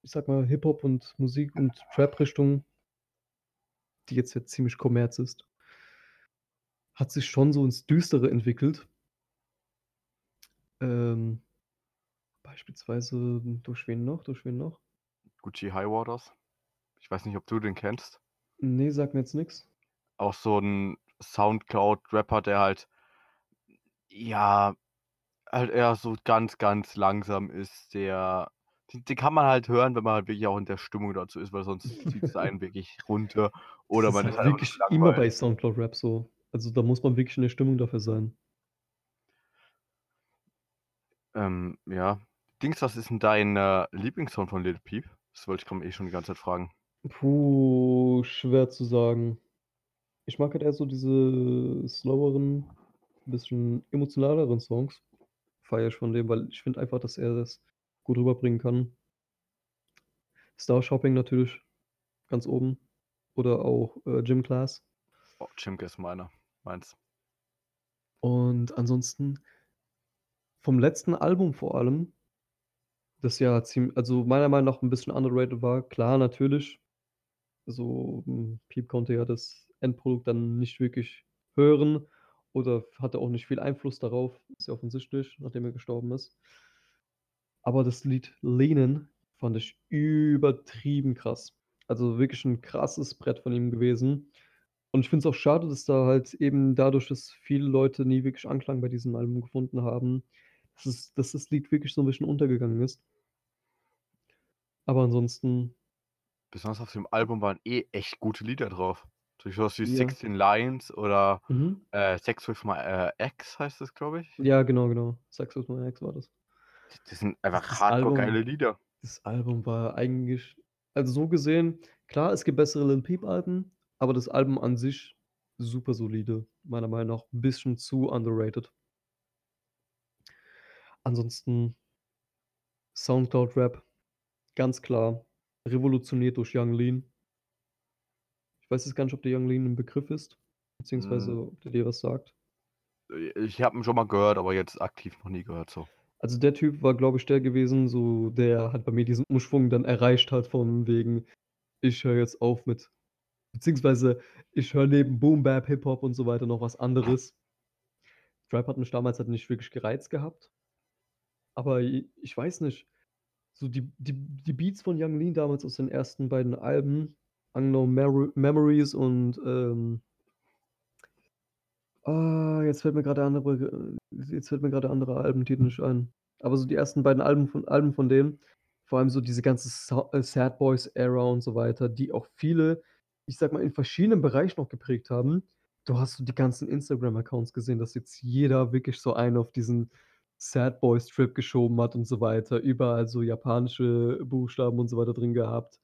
ich sage mal, Hip-Hop und Musik und Trap-Richtung die jetzt ja ziemlich Kommerz ist hat sich schon so ins Düstere entwickelt. Ähm, beispielsweise durch wen noch? Durch wen noch? Gucci Highwaters. Ich weiß nicht, ob du den kennst? Ne, sagt mir jetzt nix. Auch so 'n Soundcloud-Rapper, der halt ja, halt eher so ganz, ganz langsam ist, der den den kann man halt hören, wenn man halt wirklich auch in der Stimmung dazu ist, weil sonst zieht's einen wirklich runter Das oder ist man ist halt halt einfach nur wirklich immer bei gelangweilt. Soundcloud-Rap so. Also, da muss man wirklich in der Stimmung dafür sein. Ähm, ja. Dings, was ist 'n dein, äh, Lieblingssong von Lil Peep? Das wollte ich grad eh schon die ganze Zeit fragen. Puh, schwer zu sagen. Ich mag halt eher so diese sloweren, bisschen emotionaleren Songs, feiere ich von dem, weil ich finde einfach, dass er das gut rüberbringen kann. Star Shopping natürlich ganz oben oder auch, äh, Gym Class. Oh, Chimki ist meiner meins. Und ansonsten vom letzten Album vor allem das ja ziem also, meiner Meinung nach 'n bisschen underrated war. Klar, natürlich, so, hm, Peep konnte ja das Endprodukt dann nicht wirklich hören oder hatte auch nicht viel Einfluss darauf, ist ja offensichtlich, nachdem er gestorben ist. Aber das Lied „Lehnen“ fand ich übertrieben krass. Also, wirklich 'n krasses Brett von ihm gewesen. Und ich finde es auch schade, dass da halt eben dadurch, dass viele Leute nie wirklich Anklang bei diesem Album gefunden haben, dass es dass das Lied wirklich so 'n bisschen untergegangen ist. Aber ansonsten Besonders auf dem Album waren eh echt gute Lieder drauf. So so was wie Ja. „16 Lions“ oder, Mhm. äh, „Sex with My, äh, Ex“ heißt das, glaube ich. Ja, genau, genau. „Sex with My Ex“ war das. Das sind einfach das hardcore Album geile Lieder. das Album war eigentlich also, so gesehen, klar, es gibt bessere Lil Peep Alben, aber das Album an sich super solide, meiner Meinung nach 'n bisschen zu underrated. Ansonsten Soundcloud-Rap, ganz klar, revolutioniert durch Yung Lean. Ich weiß jetzt gar nicht, ob dir Yung Lean 'n Begriff ist, beziehungsweise Hm. ob der dir was sagt. Ich habe ihn schon mal gehört, aber jetzt aktiv noch nie gehört so. Also, der Typ war, glaube ich, der gewesen, so der halt bei mir diesen Umschwung dann erreicht hat von wegen: „Ich höre jetzt auf mit“ beziehungsweise „Ich höre neben Boom Bap, Hip-Hop und so weiter noch was anderes.“ Rap hat mich damals halt nicht wirklich gereizt gehabt. Aber ich weiß nicht, so die die die Beats von Yung Lean damals aus den ersten beiden Alben, Unknown Mer Memories und ähm Ah, jetzt fällt mir gerade andere jetzt fällt mir gerade andere Albentitel nicht ein. Aber so die ersten beiden Alben von Alben von denen, vor allem so diese ganze äh, Sad Boys Era und so weiter, die auch viele, ich sage mal, in verschiedenen Bereichen noch geprägt haben. Du hast so die ganzen Instagram-Accounts gesehen, dass jetzt jeder wirklich so einen auf diesen Sad Boys Trip geschoben hat und so weiter. Überall so japanische Buchstaben und so weiter drin gehabt.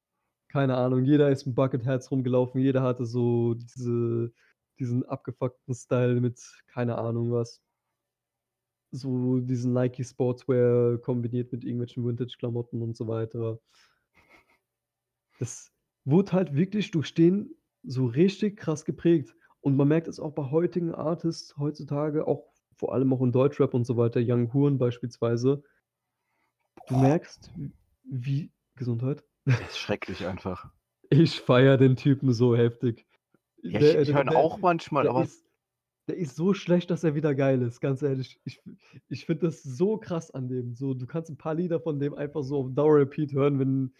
Keine Ahnung, jeder ist mit Bucket Hats rumgelaufen, jeder hatte so diese diesen abgefuckten Style mit keine Ahnung was. So diesen Nike Sportswear kombiniert mit irgendwelchen Vintage-Klamotten und so weiter. Das wurde halt wirklich durch den so richtig krass geprägt. Und man merkt es auch bei heutigen Artists heutzutage, auch vor allem auch in Deutschrap und so weiter, Young Horn beispielsweise. Du merkst, wie Gesundheit. Das ist schrecklich einfach. Ich feiere den Typen so heftig. Ja, Der ich, ich der höre auch manchmal, der aber ist der ist so schlecht, dass er wieder geil ist, ganz ehrlich. Ich ich finde das so krass an dem. So, du kannst ein paar Lieder von dem einfach so auf Dauer Repeat hören, wenn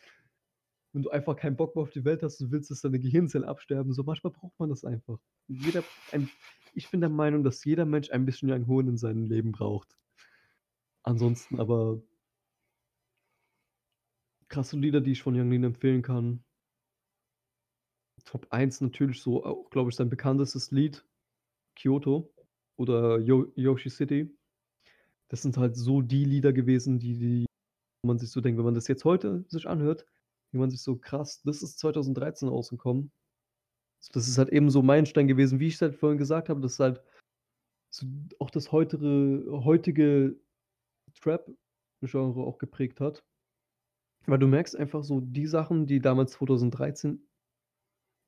wenn du einfach keinen Bock mehr auf die Welt hast, du willst, dass deine Gehirnzellen absterben. So manchmal braucht man das einfach. Jeder ein ich bin der Meinung, dass jeder Mensch ein bisschen Young Horn in seinem Leben braucht. Ansonsten aber krasse Lieder, die ich von Young Lean empfehlen kann. Top 1 natürlich so glaube ich, sein bekanntestes Lied, Kyoto oder Yo Yoshi City. Das sind halt so die Lieder gewesen, die die man sich so denkt, wenn man das jetzt heute sich anhört, denkt man sich so: „Krass, das ist 2013 rausgekommen.“ Das ist halt eben so Meilenstein gewesen, wie ich halt vorhin gesagt habe, dass halt so auch das heutere heutige Trap-Genre auch geprägt hat. Weil du merkst einfach so die Sachen, die damals 2013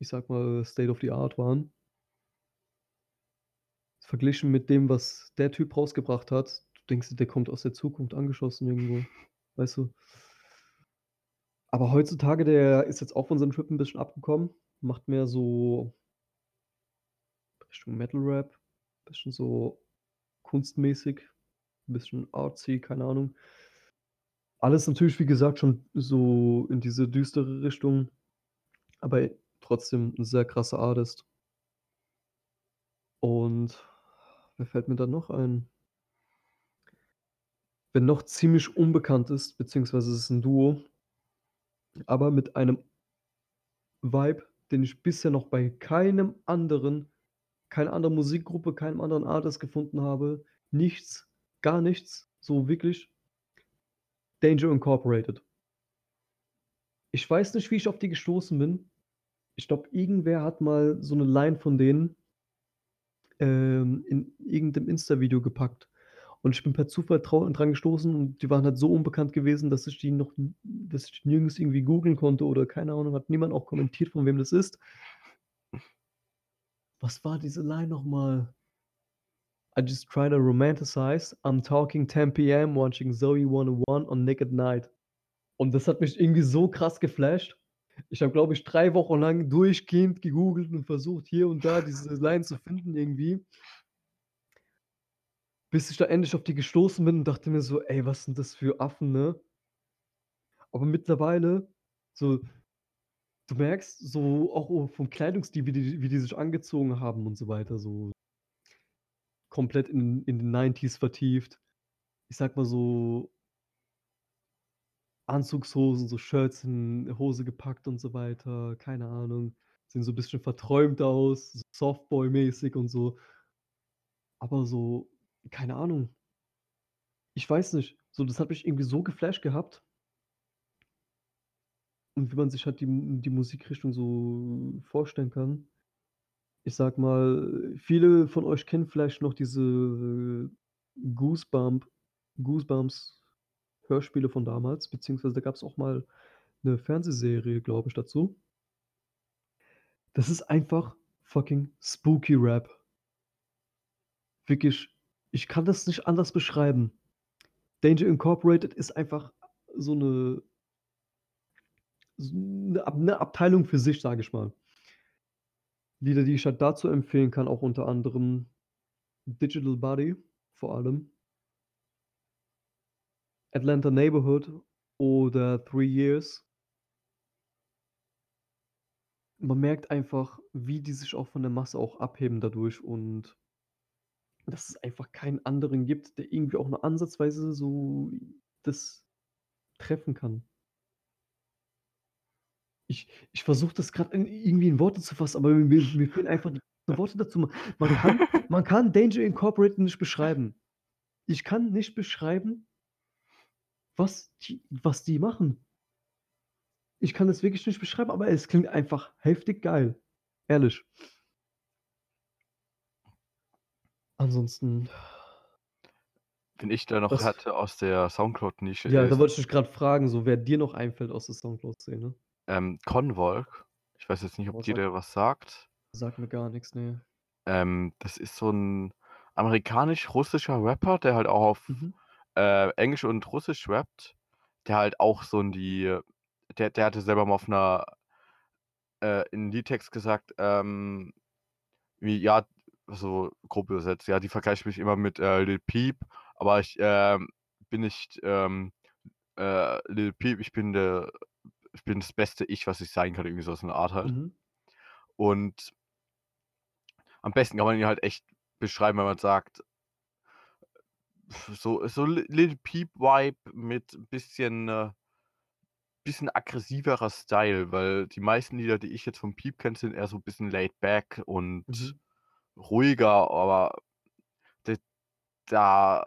ich sage mal, State of the Art waren verglichen mit dem, was der Typ rausgebracht hat, du denkst der kommt aus der Zukunft angeschossen irgendwo, weißt du? Aber heutzutage, der ist jetzt auch von seinem Trip 'n bisschen abgekommen, macht mehr so Richtung Metal Rap, bisschen so kunstmäßig, bisschen artsy, keine Ahnung. Alles natürlich, wie gesagt, schon so in diese düstere Richtung, aber trotzdem 'n sehr krasser Artist. Und wer fällt mir da noch ein? Wer noch ziemlich unbekannt ist, beziehungsweise es ist 'n Duo aber mit einem Vibe, den ich bisher noch bei keinem anderen keiner anderen Musikgruppe, keinem anderen Artist gefunden habe. Nichts, gar nichts, so wirklich. Danger Incorporated. Ich weiß nicht, wie ich auf die gestoßen bin. Ich glaube, irgendwer hat mal so 'ne Line von denen ähm, in irgend 'nem Insta-Video gepackt. Und ich bin per Zufall dran gestoßen und die waren halt so unbekannt gewesen, dass ich die noch dass ich nirgends irgendwie googeln konnte oder keine Ahnung, hat niemand auch kommentiert, von wem das ist. Was war diese Line noch mal? I just try to romanticize. I'm talking 10 PM, watching Zoey 101 on at Night. Und das hat mich irgendwie so krass geflasht. Ich habe, glaube ich, 3 Wochen lang durchgehend gegoogelt und versucht, hier und da diese Line zu finden irgendwie. Bis ich da endlich auf die gestoßen bin und dachte mir so: „Ey, was sind das für Affen“, ne? Aber mittlerweile so du merkst so auch vom Kleidungsstil, wie die wie die sich angezogen haben und so weiter, so komplett in in den 90s vertieft. Ich sage mal so Anzugshosen, so Shirts in Hose gepackt und so weiter, keine Ahnung. Sehen so 'n bisschen verträumt aus, so Softboy-mäßig und so. Aber so, keine Ahnung. Ich weiß nicht, so das hat mich irgendwie so geflasht gehabt. Und wie man sich halt die die Musikrichtung so vorstellen kann. Ich sage mal, viele von euch kennen vielleicht noch diese Goosebump Goosebumps Hörspiele von damals, beziehungsweise da gab's auch mal 'ne Fernsehserie, glaube ich, dazu. Das ist einfach fucking Spooky Rap. Wirklich, ich kann das nicht anders beschreiben. Danger Incorporated ist einfach so 'ne s 'ne Ab 'ne Abteilung für sich, sage ich mal. Lieder, die ich halt dazu empfehlen kann, auch unter anderem „Digital Body“ vor allem. „Atlanta Neighborhood“ oder „3 Years“. man merkt einfach, wie die sich auch von der Masse auch abheben dadurch und dass es einfach keinen anderen gibt, der irgendwie auch nur ansatzweise so das treffen kann. Ich ich versuche das grad in irgendwie in Worte zu fassen, aber mir mir fehlen einfach die Worte dazu. Ma man kann man kann Danger Incorporated nicht beschreiben. Ich kann nicht beschreiben was die was die machen. Ich kann das wirklich nicht beschreiben, aber es klingt einfach heftig geil. Ehrlich. Ansonsten Wen ich da noch Was hatte aus der Soundcloud-Nische Ja, da wollte ich dich grad fragen, so wer dir noch einfällt aus der Soundcloud-Szene? ähm, Convolk. Ich weiß jetzt nicht, ob Boah, dir der was sagt. sagt mir gar nix, ne. Ähm, das ist so 'n amerikanisch-russischer Rapper, der halt auch auf, Mhm. äh, Englisch und Russisch rappt, der halt auch so in die der der hatte selber mal auf 'ner äh, in Liedtext gesagt, ähm, wie ja, so grob übersetzt, ja, die vergleichen mich immer mit, äh, Lil Peep, aber ich, ähm, bin nicht, ähm, äh, Lil Peep, ich bin der ich bin das beste Ich, was ich sein kann, irgendwie so was in der Art halt. Mhm. Und am besten kann man ihn halt echt beschreiben, wenn man sagt so so Li Lil Peep Vibe mit bisschen, äh bisschen aggressiverer Style, weil die meisten Lieder, die ich jetzt von Peep kenne, sind eher so 'n bisschen laid back und Mhm. Ruhiger, aber da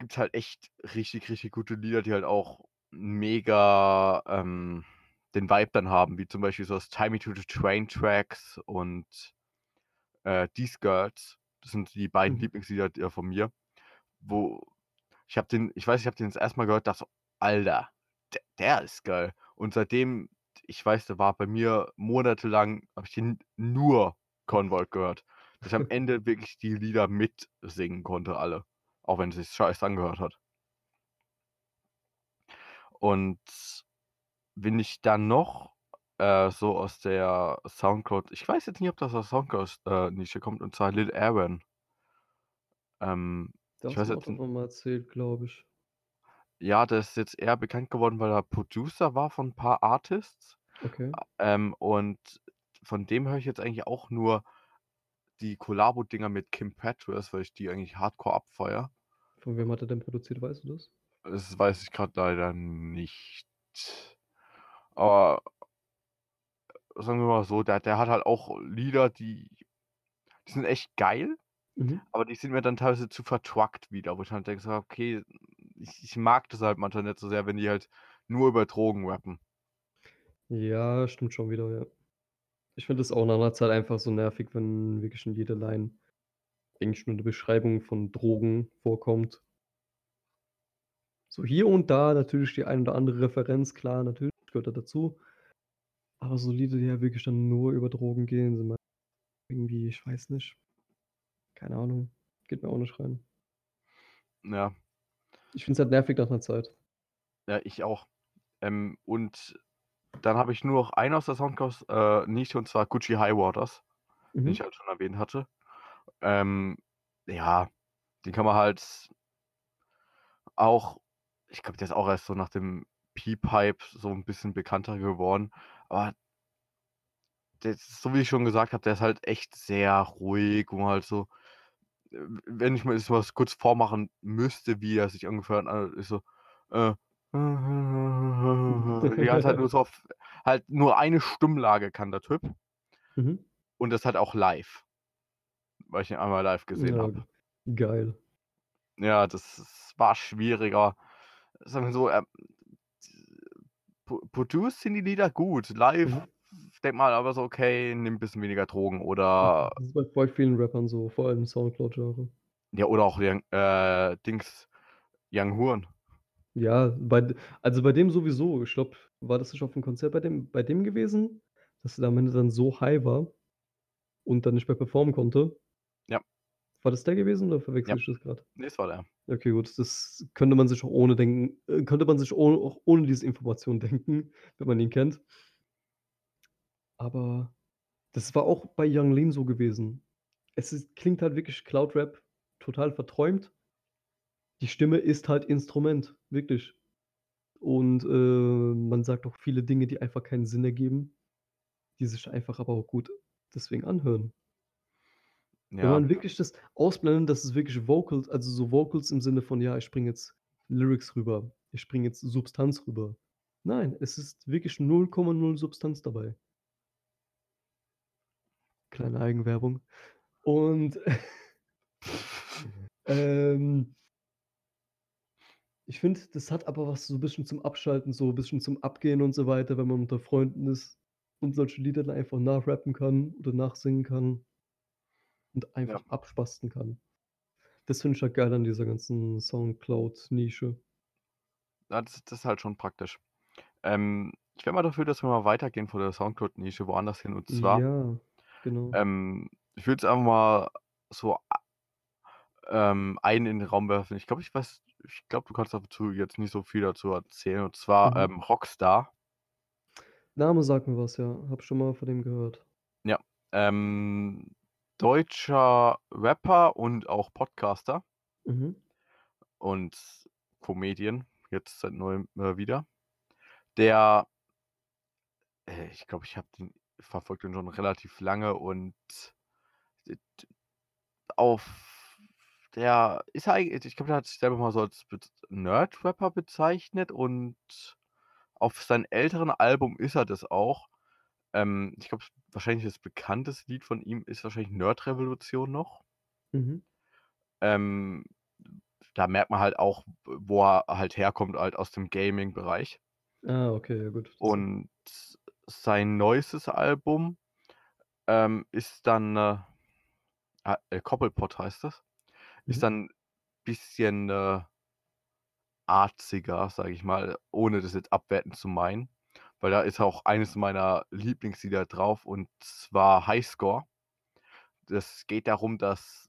gibt's halt echt richtig, richtig gute Lieder, die halt auch mega, ähm, den Vibe dann haben, wie zum Beispiel so das „Tie Me to the Train“ Tracks und, äh, „These Girls“. Das sind die beiden Mhm. Lieblingslieder d von mir, wo ich habe den ich weiß, ich habe den das erste Mal gehört, dachte „Alter, d der ist geil.“ Und seitdem ich weiß, der war bei mir monatelang habe ich den nur Convolk gehört, dass ich am Ende wirklich die Lieder mitsingen konnte alle, auch wenn es sich scheiße angehört hat. Und wen ich dann noch, äh, so aus der Soundcloud ich weiß jetzt nicht, ob das aus Soundcloud äh, kommt, und zwar Lil Aaron. Ähm, Da ich weiß auch jetzt davon mal erzählt, glaube ich. Ja, der ist jetzt eher bekannt geworden, weil er Producer war von 'n paar Artists. Okay. Ähm, und von dem höre ich jetzt eigentlich auch nur die Collabo-Dinger mit Kim Petras, weil ich die eigentlich hardcore abfeiere. Von wem hat er denn produziert, weißt du das? Das weiß ich grad leider nicht. Aber sagen wir mal so, der der hat halt auch Lieder, die die sind echt geil, Mhm. aber die sind mir dann teilweise zu vertruckt wieder, wo ich dann denke so: „Okay, ich ich mag das halt manchmal nicht so sehr, wenn die halt nur über Drogen rappen.“ Ja, stimmt schon wieder, ja. Ich finde das auch nach 'ner Zeit einfach so nervig, wenn wirklich in jeder Line eigentlich nur 'ne Beschreibung von Drogen vorkommt. So hier und da natürlich die ein oder andere Referenz, klar, natürlich gehört da dazu. Aber so Lieder, die ja wirklich dann nur über Drogen gehen, sind irgendwie ich weiß nicht. Keine Ahnung, geht mir auch nicht rein. Ja. Ich finde es halt nervig nach 'ner Zeit. Ja, ich auch. Ähm, und dann habe ich nur noch einen aus der Soundcloud äh, und zwar Gucci Highwaters, den ich Mhm. halt schon erwähnt hatte. Ähm, ja, den kann man halt auch ich glaube, der ist auch erst so nach dem Peep-Hype so 'n bisschen bekannter geworden, aber ist so wie ich schon gesagt habe, der ist halt echt sehr ruhig, wo man halt so äh, wenn ich mir jetzt was kurz vormachen müsste, wie er sich ungefähr anhört, ist so, äh, die ganze Zeit nur so auf halt nur eine Stimmlage kann der Typ. Mhm. Und das halt auch live. Weil ich ihn einmal live gesehen Ja, habe. geil. Ja, das das war schwieriger. Sagen wir so, pro produced sind die Lieder gut. Live Mhm. denkt man aber so: „Okay, nimm bisschen weniger Drogen“, Das oder ist bei voll vielen Rappern so, vor allem Soundcloud-Genre. Ja, oder auch äh, Dings, Young Horn. Ja, bei also, bei dem sowieso. Ich glaube, war das nicht auf'm Konzert bei dem bei dem gewesen, dass er am Ende dann so high war und dann nicht mehr performen konnte? Ja. War das der gewesen oder Ja. verwechsle ich das grad? Ne, es war der. Okay, gut, das könnte man sich auch ohne denken äh, könnte man sich oh auch ohne diese Information denken, wenn man ihn kennt. Aber das war auch bei Yung Lean so gewesen. Es ist klingt halt wirklich Cloud-Rap, total verträumt. Die Stimme ist halt Instrument, wirklich. Und, äh, man sagt auch viele Dinge, die einfach keinen Sinn ergeben. die sich einfach aber auch gut deswegen anhören. Wenn Ja. man wirklich das ausblendet, dass es wirklich Vocals also so Vocals im Sinne von: „Ja, ich bringe jetzt Lyrics rüber, ich bringe jetzt Substanz rüber.“ Nein, es ist wirklich 0,0 Substanz dabei. Kleine Eigenwerbung. Und ähm ich finde, das hat aber was so 'n bisschen zum Abschalten, so 'n bisschen zum Abgehen und so weiter, wenn man unter Freunden ist und solche Lieder dann einfach nachrappen kann oder nachsingen kann und einfach Ja. abspasten kann. Das finde ich halt geil an dieser ganzen Soundcloud-Nische. Ja, das das ist halt schon praktisch. Ähm, ich wäre mal dafür, dass wir mal weitergehen von der Soundcloud-Nische woanders hin. Und zwar Ja, genau. ähm, ich würde jetzt einfach mal so ähm, einen in den Raum werfen. Ich glaube, ich weiß ich glaube, du kannst dazu jetzt nicht so viel dazu erzählen. Und zwar, Mhm. ähm, Rockstar. Name sagt mir was, ja. Habe schon mal von dem gehört. Ja, ähm, deutscher Rapper und auch Podcaster. Mhm. Und Comedian, jetzt seit Neuem, äh, wieder. Der äh, ich glaube, ich habe den verfolge den schon relativ lange und d auf der ist er eigen ich glaube, der hat sich selber mal so als Nerd-Rapper bezeichnet und auf seinem älteren Album ist er das auch. Ähm, ich glaube, wahrscheinlich das bekannteste Lied von ihm ist wahrscheinlich „Nerd-Revolution“ noch. Mhm. Ähm, da merkt man halt auch, wo er halt herkommt, halt aus dem Gaming-Bereich. Ah, okay, ja gut. Und sein neuestes Album, ähm, ist dann, äh äh, „Koppelpott“ heißt das. Mhm. Ist dann bisschen, äh arziger, sage ich mal, ohne das jetzt abwertend zu meinen, weil da ist auch eines meiner Lieblingslieder drauf und zwar „Highscore“. Das geht darum, dass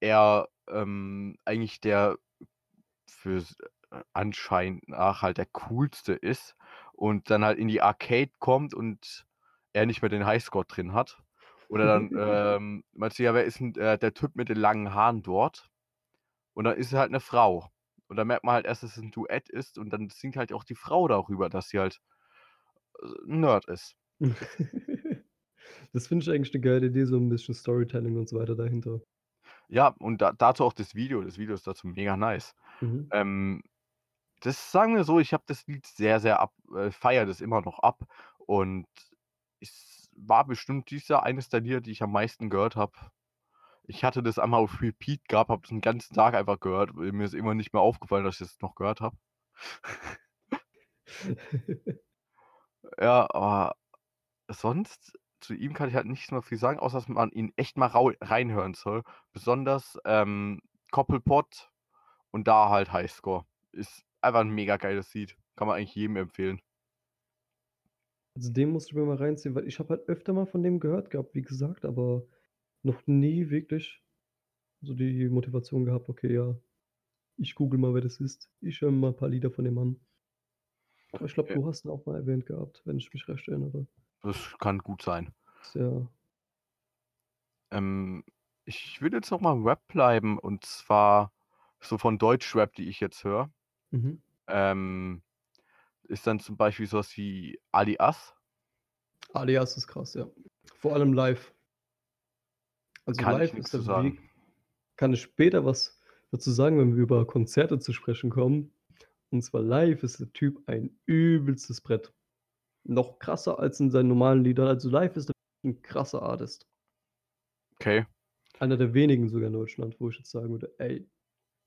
er, ähm, eigentlich der fürs äh, anscheinend nach halt der Coolste ist und dann halt in die Arcade kommt und er nicht mehr den Highscore drin hat. Oder dann, ähm, meint sie: „Ja, wer ist 'n, äh, der Typ mit den langen Haaren dort?“ Und dann ist es halt 'ne Frau. Und dann merkt man halt erst, dass es 'n Duett ist und dann singt halt auch die Frau darüber, dass sie halt, äh, 'n Nerd ist. Das finde ich eigentlich 'ne geile Idee, so 'n bisschen Storytelling und so weiter dahinter. Ja, und da dazu auch das Video. Das Video ist dazu mega nice. Mhm. Ähm, das sagen wir so, ich habe das Lied sehr, sehr ab äh, feiere das immer noch ab und es war bestimmt dieses Jahr eines der Lieder, die ich am meisten gehört habe. Ich hatte das einmal auf Repeat gehabt, habe das 'n ganzen Tag einfach gehört, mir ist irgendwann nicht mehr aufgefallen, dass ich das noch gehört habe. Ja, aber sonst zu ihm kann ich halt nicht mehr viel sagen, außer dass man ihn echt mal reinhören soll. Besonders, ähm, „Koppelpott“ und da halt „Highscore“. Ist einfach 'n mega geiles Lied. Kann man eigentlich jedem empfehlen. Also, den muss ich mir mal reinziehen, weil ich habe halt öfter mal von dem gehört gehabt, wie gesagt, aber noch nie wirklich so die Motivation gehabt: „Okay, ja, ich google mal, wer das ist. Ich höre mal 'n paar Lieder von dem an.“ Aber ich glaube, Ja. du hast ihn auch mal erwähnt gehabt, wenn ich mich recht erinnere. Das kann gut sein. Sehr Ähm, ich würde jetzt noch mal im Rap bleiben und zwar so von Deutschrap, die ich jetzt höre. Mhm. Ähm, ist dann zum Beispiel so was wie „Alias“. „Alias“ ist krass, ja. Vor allem live. Also, Kann live ist er wirk sagen. kann ich später was dazu sagen, wenn wir über Konzerte zu sprechen kommen. Und zwar live ist der Typ ein übelstes Brett. Noch krasser als in seinen normalen Liedern. Also, live ist er 'n krasser Artist. Okay. Einer der wenigen sogar in Deutschland, wo ich jetzt sagen würde: „Ey,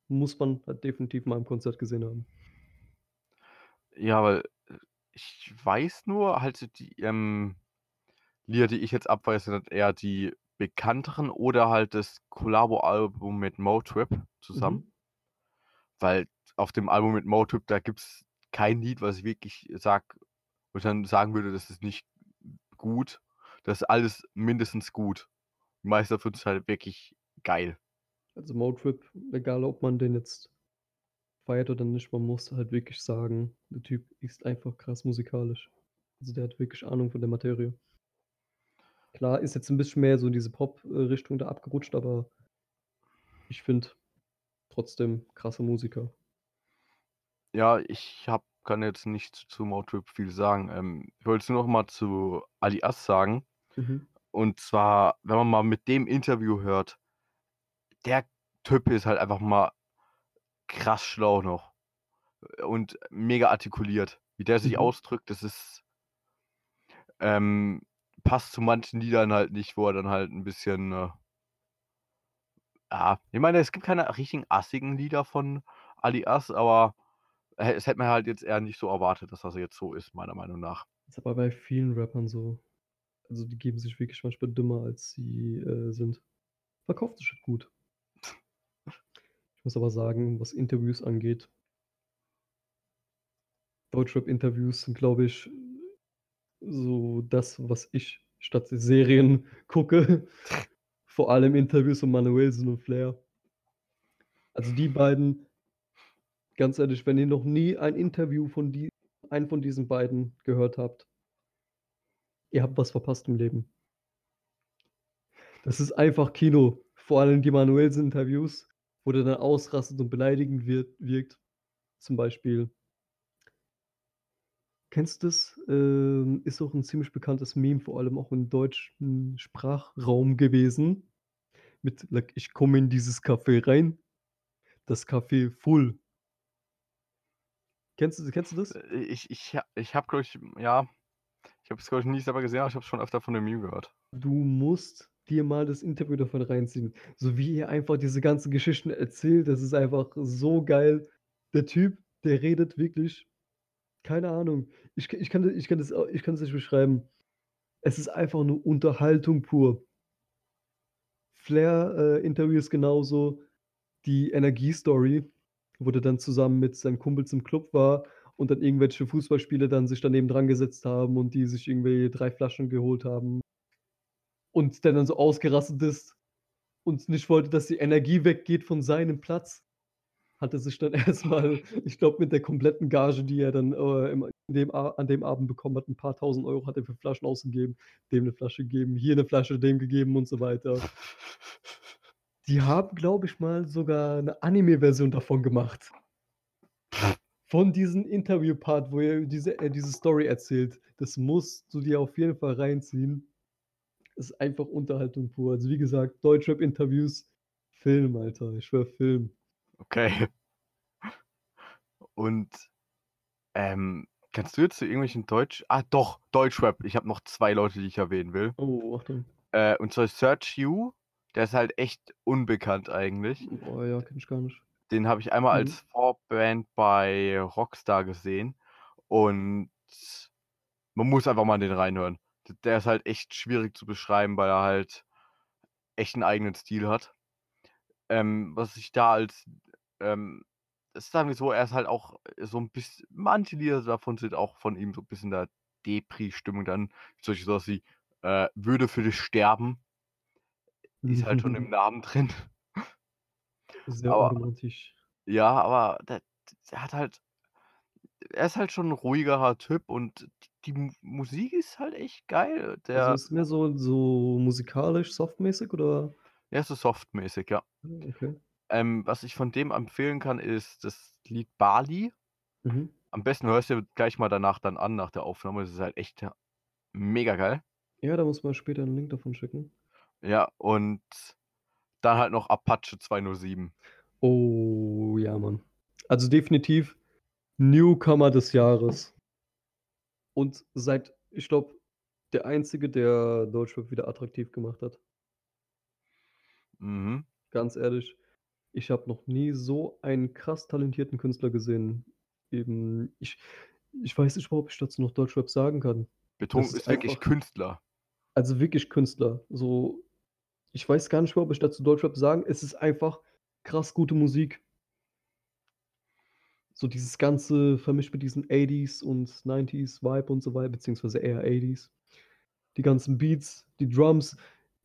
muss man halt definitiv mal im Konzert gesehen haben.“ Ja, weil, äh, ich weiß nur halt die, ähm, Lieder, die ich jetzt abfeiere, sind eher die bekannteren oder halt das Kollabo-Album mit Motrip zusammen. Mhm. Weil auf dem Album mit Motrip, da gibt's kein Lied, was ich wirklich sage wo ich dann sagen würde, das ist nicht gut. Das ist alles mindestens gut. Die meisten davon sind halt wirklich geil. Also, Motrip, egal ob man den jetzt feiert oder nicht, man muss halt wirklich sagen, der Typ ist einfach krass musikalisch. Also, der hat wirklich Ahnung von der Materie. Klar, ist jetzt 'n bisschen mehr so in diese Pop äh, Richtung da abgerutscht, aber ich finde trotzdem krasse Musiker. Ja, ich habe kann jetzt nicht zu Motrip viel sagen. Ähm, ich wollte nur noch mal zu Ali As sagen. Mhm. Und zwar, wenn man mal mit dem Interview hört, der Typ ist halt einfach mal krass schlau noch und mega artikuliert. Wie der sich Mhm. ausdrückt, das ist ähm, passt zu manchen Liedern halt nicht, wo er dann halt ein bisschen äh ja, ich meine, es gibt keine richtigen assigen Lieder von Ali As, aber es hätte man halt jetzt eher nicht so erwartet, dass das jetzt so ist, meiner Meinung nach. Ist aber bei vielen Rappern so. Also, die geben sich wirklich manchmal dümmer, als sie, äh, sind. Verkauft sich halt gut. Ich muss aber sagen, was Interviews angeht Deutschrap-Interviews sind, glaube ich, so das, was ich statt Serien gucke. Vor allem Interviews von Manuelsen und Flair. Also, die beiden ganz ehrlich, wenn ihr noch nie ein Interview von die einen von diesen beiden gehört habt ihr habt was verpasst im Leben. Das ist einfach Kino. Vor allem die Manuelsen-Interviews, wo der dann ausrastet und beleidigend wird wirkt. Zum Beispiel Kennst du das? Ähm, ist auch 'n ziemlich bekanntes Meme, vor allem auch im deutschen Sprachraum gewesen. Mit like: „Ich komme in dieses Café rein, das Café full.“ Kennst du kennst du das? Äh, ich ich ich habe, glaube ich ja, ich habe es, glaube ich, nie selber gesehen, aber ich habe es schon öfter von dem Meme gehört. Du musst dir mal das Interview davon reinziehen. So wie er einfach diese ganzen Geschichten erzählt, das ist einfach so geil. Der Typ, der redet wirklich keine Ahnung. Ich ich kann ich kann das ich kann das nicht beschreiben. Es ist einfach nur Unterhaltung pur. Flair, äh, Interviews genauso. Die Energie-Story, wo der dann zusammen mit seinen Kumpels im Club war und dann irgendwelche Fußballspieler dann sich da nebendran gesetzt haben und die sich irgendwie 3 Flaschen geholt haben. Und der dann so ausgerastet ist und nicht wollte, dass die Energie weggeht von seinem Platz. Hat er sich dann erst mal, ich glaube, mit der kompletten Gage, die er dann, äh, im dem an dem Abend bekommen hat, 'n paar Tausend Euro hat er für Flaschen ausgegeben, dem 'ne Flasche gegeben, hier 'ne Flasche, dem gegeben und so weiter. Die haben, glaube ich mal, sogar 'ne Anime-Version davon gemacht. Von diesem Interview-Part, wo er diese äh, diese Story erzählt. Das musst du dir auf jeden Fall reinziehen. Ist einfach Unterhaltung pur. Also, wie gesagt, Deutschrap-Interviews, Film, Alter. Ich schwöre, Film. Okay. Und, ähm, kennst du jetzt zu irgendwelchen Deutsch ah, doch, Deutschrap. Ich habe noch 2 Leute, die ich erwähnen will. Oh, Achtung. Äh, und zwar Search You, der ist halt echt unbekannt eigentlich. Boah, ja, kenne ich gar nicht. Den habe ich einmal Mhm. als Vorband bei Rockstar gesehen und man muss einfach mal den reinhören. Der ist halt echt schwierig zu beschreiben, weil er halt echt 'n eigenen Stil hat. Ähm, was ich da als ähm, sagen wir so, er ist halt auch so 'n biss manche Lieder davon sind auch von ihm so 'n bisschen in der Depri-Stimmung dann, solche so was wie, äh, „Würde für dich sterben“ ist halt schon im Namen drin. Sehr Aber unromantisch. ja, aber der der hat halt er ist halt schon 'n ruhigerer Typ und die M Musik ist halt echt geil. Also, Der ist mehr so so musikalisch, softmäßig oder? Ja, so softmäßig, ja. Ah, okay. Ähm, was ich von dem empfehlen kann, ist das Lied „Bali“. Mhm. Am besten hörst dir gleich mal danach dann an, nach der Aufnahme. Das ist halt echt, mega geil. Ja, da musst du mir später 'n Link davon schicken. Ja, und dann halt noch „Apache 207“. Oh, ja, Mann. Also, definitiv Newcomer des Jahres. Und seit ich glaube, der Einzige, der Deutschrap wieder attraktiv gemacht hat. Mhm. Ganz ehrlich, ich habe noch nie so einen krass talentierten Künstler gesehen. Eben, ich ich weiß nicht ob ich dazu noch Deutschrap sagen kann. Das ist ist wirklich einfach Künstler. Also, wirklich Künstler. So, ich weiß gar nicht mehr, ob ich dazu Deutschrap sagen es ist einfach krass gute Musik. So dieses Ganze vermischt mit diesen 80s und 90s Vibe und so wei beziehungsweise eher 80s. Die ganzen Beats, die Drums.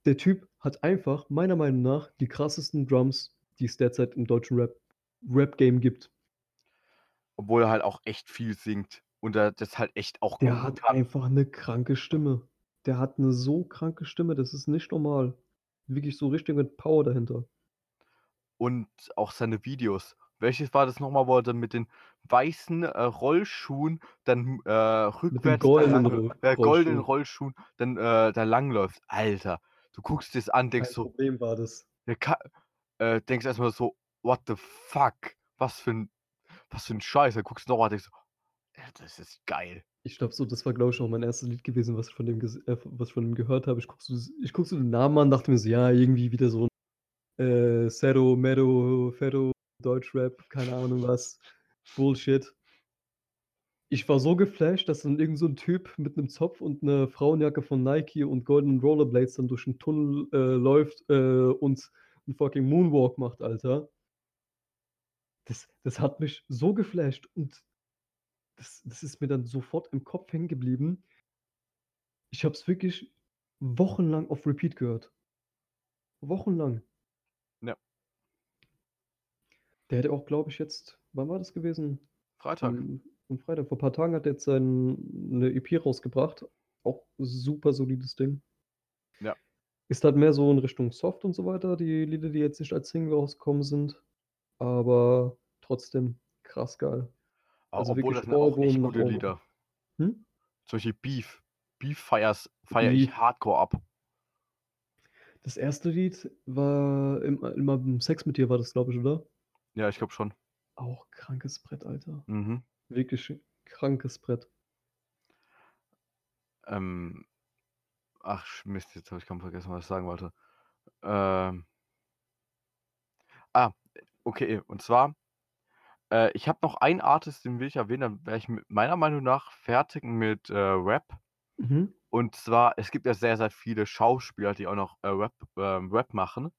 Der Typ hat einfach meiner Meinung nach die krassesten Drums, die es derzeit im deutschen Rap Rap-Game gibt. Obwohl er halt auch echt viel singt und er das halt echt auch Der hat kann. einfach 'ne kranke Stimme. Der hat 'ne so kranke Stimme, das ist nicht normal. Wirklich so richtig mit Power dahinter. Und auch seine Videos. Welches war das nochmal, wo er dann mit den weißen äh, Rollschuhen dann äh, rückwärts goldenen da Ro- lang, äh, goldenen Rollschuhen. Rollschuhen dann äh, da langläuft. Alter, du guckst das an, Kein denkst so, Problem war das. der äh, denkst erstmal so, what the fuck? Was für ein, was für ein Scheiß. Dann guckst du nochmal, denkst so, ja, das ist geil. Ich glaube so, das war glaube ich auch mein erstes Lied gewesen, was ich von dem, äh, was ich von dem gehört habe. Ich guck so, ich guck so den Namen an, dachte mir so, ja, irgendwie wieder so ein äh, Zero, Meadow, Ferro, Deutschrap, keine Ahnung was, Bullshit. Ich war so geflasht, dass dann irgend so ein Typ mit einem Zopf und einer Frauenjacke von Nike und goldenen Rollerblades dann durch den Tunnel äh, läuft äh, und einen fucking Moonwalk macht, Alter. Das, das hat mich so geflasht und das, das ist mir dann sofort im Kopf hängen geblieben. Ich habe es wirklich wochenlang auf Repeat gehört. Wochenlang. Der hätte auch, glaube ich, jetzt, wann war das gewesen? Freitag. Am, am Freitag. Vor ein paar Tagen hat er jetzt sein, eine EP rausgebracht. Auch super solides Ding. Ja. Ist halt mehr so in Richtung Soft und so weiter, die Lieder, die jetzt nicht als Single rausgekommen sind. Aber trotzdem krass geil. Also Obwohl, das sind auch echt gute. Lieder. Hm? Zum Beispiel Beef. Beef feiers, feier ich Beef. hardcore ab. Das erste Lied war im, immer im Sex mit dir, war das, glaube ich, oder? Ja, ich glaube schon. Auch krankes Brett, Alter. Mhm. Wirklich krankes Brett. Ähm, ach, Mist, jetzt habe ich kaum vergessen, was ich sagen wollte. Ähm, ah, okay, und zwar, äh, ich habe noch einen Artist, den will ich erwähnen, dann wäre ich meiner Meinung nach fertig mit äh, Rap. Mhm. Und zwar, es gibt ja sehr, sehr viele Schauspieler, die auch noch äh, Rap, ähm, Rap machen.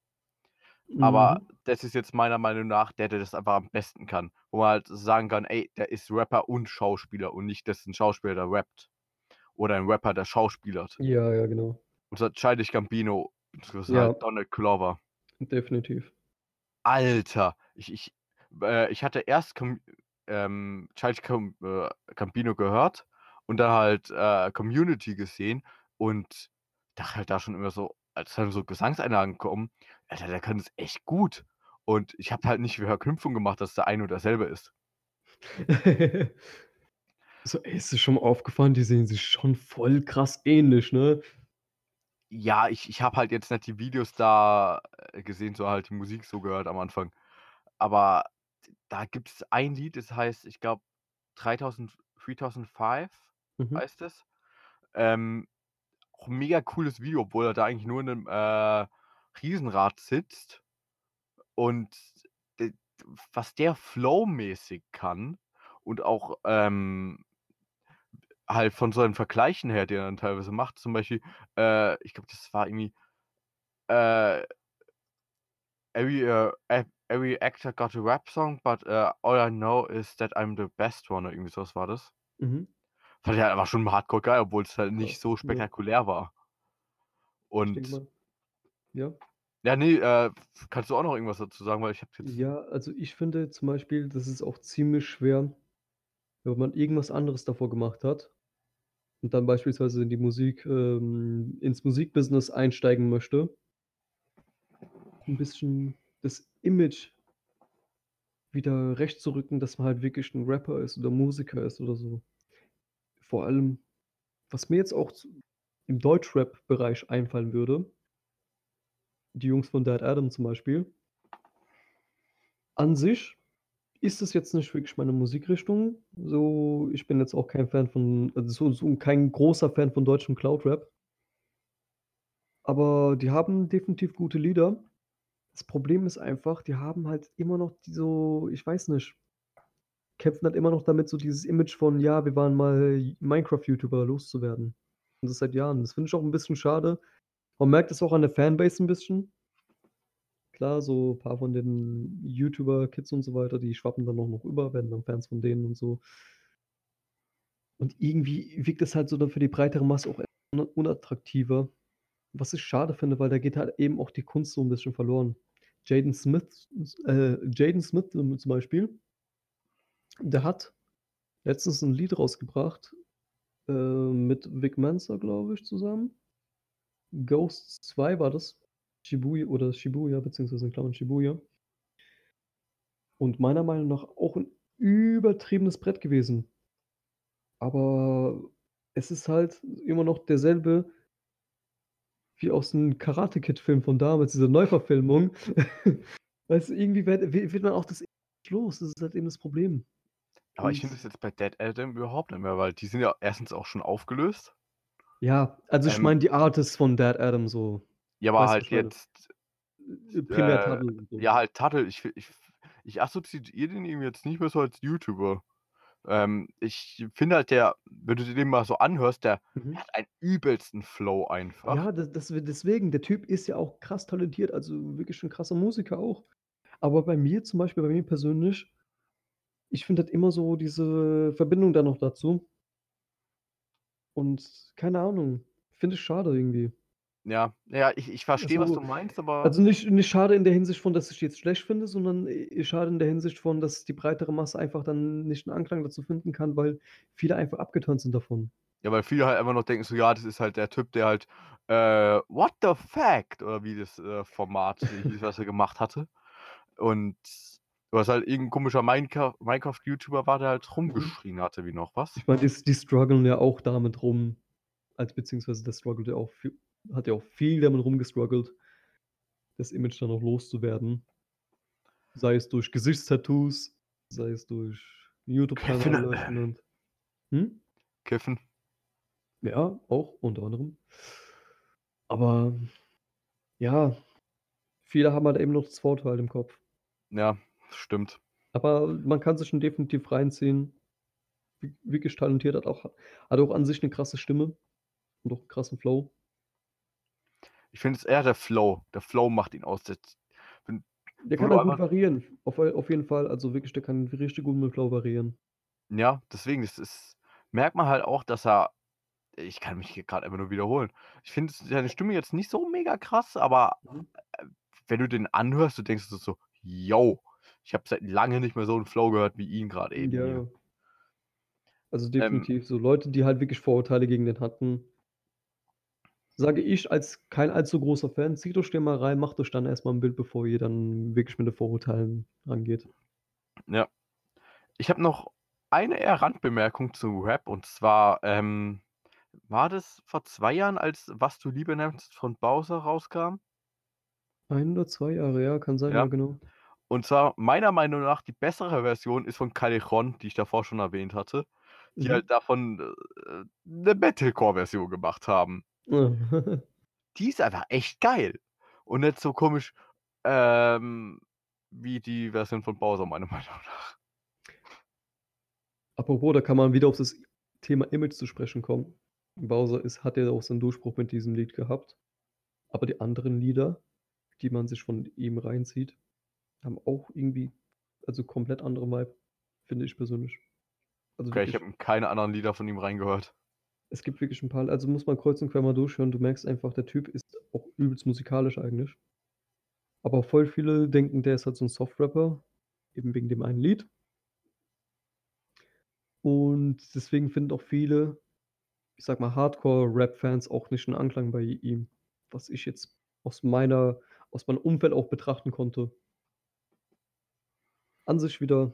Aber Mhm. das ist jetzt meiner Meinung nach der, der das einfach am besten kann. Wo man halt sagen kann, ey, der ist Rapper und Schauspieler und nicht, das ist ein Schauspieler, der rappt. Oder ein Rapper, der schauspielert. Ja, ja, genau. Und so Childish Gambino, das ist Ja. halt Donald Glover. Definitiv. Alter, ich, ich, äh, ich hatte erst Com ähm, Childish Gam äh, Gambino gehört und dann halt äh, Community gesehen und dachte halt da schon immer so, als dann so Gesangseinlagen kommen, Alter, der kann es echt gut. Und ich habe halt nicht die Verknüpfung gemacht, dass der eine oder derselbe ist. so, ey, ist dir schon mal aufgefallen, die sehen sich schon voll krass ähnlich, ne? Ja, ich, ich habe halt jetzt nicht die Videos da äh, gesehen, so halt die Musik so gehört am Anfang. Aber da gibt es ein Lied, das heißt, ich glaube, 3000, 3005 Mhm. heißt es. Ähm, auch ein mega cooles Video, obwohl er da eigentlich nur in einem äh, Riesenrad sitzt. Und was der flowmäßig kann und auch ähm, halt von so einem Vergleichen her, den er dann teilweise macht, zum Beispiel, äh, ich glaube, das war irgendwie, äh, every, uh, ev- every actor got a rap song, but uh, all I know is that I'm the best one, oder irgendwie sowas war das. Mhm. Fand ich halt einfach schon hardcore geil, obwohl es halt nicht so spektakulär war. Und. Ja. ja, nee, äh, kannst du auch noch irgendwas dazu sagen, weil ich habe jetzt. Ja, also ich finde zum Beispiel, das ist auch ziemlich schwer, wenn man irgendwas anderes davor gemacht hat und dann beispielsweise in die Musik, ähm, ins Musikbusiness einsteigen möchte, ein bisschen das Image wieder recht zu rücken, dass man halt wirklich ein Rapper ist oder Musiker ist oder so. Vor allem, was mir jetzt auch im Deutschrap-Bereich einfallen würde, die Jungs von Dead Adam zum Beispiel, an sich ist es jetzt nicht wirklich meine Musikrichtung. So, ich bin jetzt auch kein Fan von, also so, so kein großer Fan von deutschem Cloud-Rap. Aber die haben definitiv gute Lieder. Das Problem ist einfach, die haben halt immer noch die so, ich weiß nicht, kämpfen halt immer noch damit, so dieses Image von, ja, wir waren mal Minecraft-YouTuber loszuwerden. Und das seit Jahren. Das finde ich auch ein bisschen schade. Man merkt es auch an der Fanbase ein bisschen. Klar, so ein paar von den YouTuber-Kids und so weiter, die schwappen dann auch noch über, werden dann Fans von denen und so. Und irgendwie wirkt es halt so dann für die breitere Masse auch un- unattraktiver. Was ich schade finde, weil da geht halt eben auch die Kunst so ein bisschen verloren. Jaden Smith, äh, Jaden Smith zum zum Beispiel, der hat letztens ein Lied rausgebracht äh, mit Vic Mensa, glaube ich, zusammen. Ghosts 2 war das. Shibuya oder Shibuya, beziehungsweise in Klammern Shibuya. Und meiner Meinung nach auch 'n übertriebenes Brett gewesen. Aber es ist halt immer noch derselbe wie aus 'n Karate-Kid-Film von damals, diese Neuverfilmung. Weißt du, irgendwie wird wi wird man auch das los. Das ist halt eben das Problem. Aber ich finde das jetzt bei Dead Adam überhaupt nicht mehr, weil die sind ja erstens auch schon aufgelöst. Ja, also ich Ähm meine die Artists von Dead Adam so. Ja, aber Weißt du, halt ich meine? jetzt Äh, primär äh, Tuttle und so. ja, halt Tuttle. Ich fi ich ich assoziiere den irgendwie jetzt nicht mehr so als YouTuber. Ähm, ich finde halt, der wenn du dir den mal so anhörst, der Mhm. hat einen übelsten Flow einfach. Ja, das das deswegen, der Typ ist ja auch krass talentiert, also wirklich 'n krasser Musiker auch. Aber bei mir zum Beispiel bei mir persönlich ich finde halt immer so diese Verbindung da noch dazu und keine Ahnung, finde ich schade irgendwie. Ja, ja, ich ich verstehe, was Also du meinst, aber also nicht nicht schade in der Hinsicht von, dass ich jetzt schlecht finde, sondern, schade in der Hinsicht von, dass die breitere Masse einfach dann nicht 'n Anklang dazu finden kann, weil viele einfach abgeturnt sind davon. Ja, weil viele halt einfach noch denken so: „Ja, das ist halt der Typ, der halt, äh, What the Fact?“ oder wie das, äh, Format hieß, was er gemacht hatte. Und was halt irgend 'n komischer Minecra Minecraft-YouTuber war, der halt Mhm. rumgeschrien hatte wie noch was. Ich meine, die die strugglen ja auch damit rum, als beziehungsweise der struggelt ja auch vi hat ja auch viel damit rumgestruggelt das Image dann auch loszuwerden. Sei es durch Gesichtstattoos, sei es durch. YouTube-Kanal hm? Kiffen. Ja, auch unter anderem. Aber ja, viele haben halt eben noch das Vorurteil im Kopf. Ja, stimmt. Aber man kann sich schon definitiv reinziehen. Wirklich talentiert, hat auch hat auch an sich 'ne krasse Stimme und auch 'n krassen Flow. Ich finde es eher der Flow. Der Flow macht ihn aus. Der Der kann auch gut variieren. Auf auf jeden Fall. Also wirklich, der kann richtig gut mit Flow variieren. Ja, deswegen, das ist merkt man halt auch, dass er ich kann mich hier grad einfach nur wiederholen. Ich finde seine Stimme jetzt nicht so mega krass, aber, Mhm. äh, wenn du den anhörst, du denkst so: „Jo, ich habe seit lange nicht mehr so 'n Flow gehört wie ihn grad eben Ja, hier.“ ja. Also Ähm definitiv so Leute, die halt wirklich Vorurteile gegen den hatten sage ich als kein allzu großer Fan, zieht euch den mal rein, macht euch dann erst mal 'n Bild, bevor ihr dann wirklich mit den Vorurteilen rangeht. Ja. Ich habe noch eine eher Randbemerkung zu Rap und zwar, ähm, war das vor 2 Jahren, als „Was du Liebe nennst“ von Bowser rauskam? 1 oder 2 Jahre, ja, kann sein, ja, Ja. genau. Und zwar meiner Meinung nach die bessere Version ist von Callejon, die ich davor schon erwähnt hatte, die Mhm. halt davon, äh, 'ne Metalcore-Version gemacht haben. Die ist einfach echt geil und nicht so komisch, ähm, wie die Version von Bowser meiner Meinung nach. Apropos, da kann man wieder auf das Thema Image zu sprechen kommen. Bowser ist hat ja auch seinen Durchbruch mit diesem Lied gehabt. Aber die anderen Lieder, die man sich von ihm reinzieht, haben auch irgendwie also komplett anderen Vibe, finde ich persönlich. Also Okay, ich wirklich habe in keine anderen Lieder von ihm reingehört. Es gibt wirklich 'n paar also muss man kreuz und quer mal durchhören. Du merkst einfach, der Typ ist auch übelst musikalisch eigentlich. Aber voll viele denken, der ist halt so 'n Soft-Rapper, eben wegen dem einen Lied. Und deswegen finden auch viele, ich sage mal, Hardcore-Rap-Fans auch nicht 'n Anklang bei ihm, was ich jetzt aus meiner aus meinem Umfeld auch betrachten konnte. An sich wieder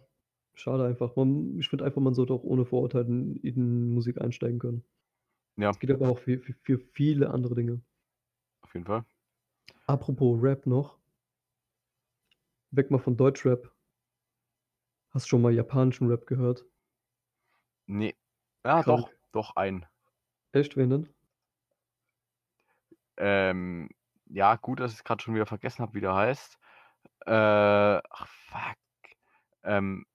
schade einfach. Man ich finde einfach, man sollte auch ohne Vorurteile in in Musik einsteigen können. Ja. Das geht aber auch für für für viele andere Dinge. Auf jeden Fall. Apropos Rap noch. Weg mal von Deutschrap. Hast schon mal japanischen Rap gehört? Ne. Ja, Krank. doch, doch einen. Echt, wen denn? Ähm, ja, gut, dass ich's grad schon wieder vergessen habe, wie der heißt. Äh, ach fuck. Ähm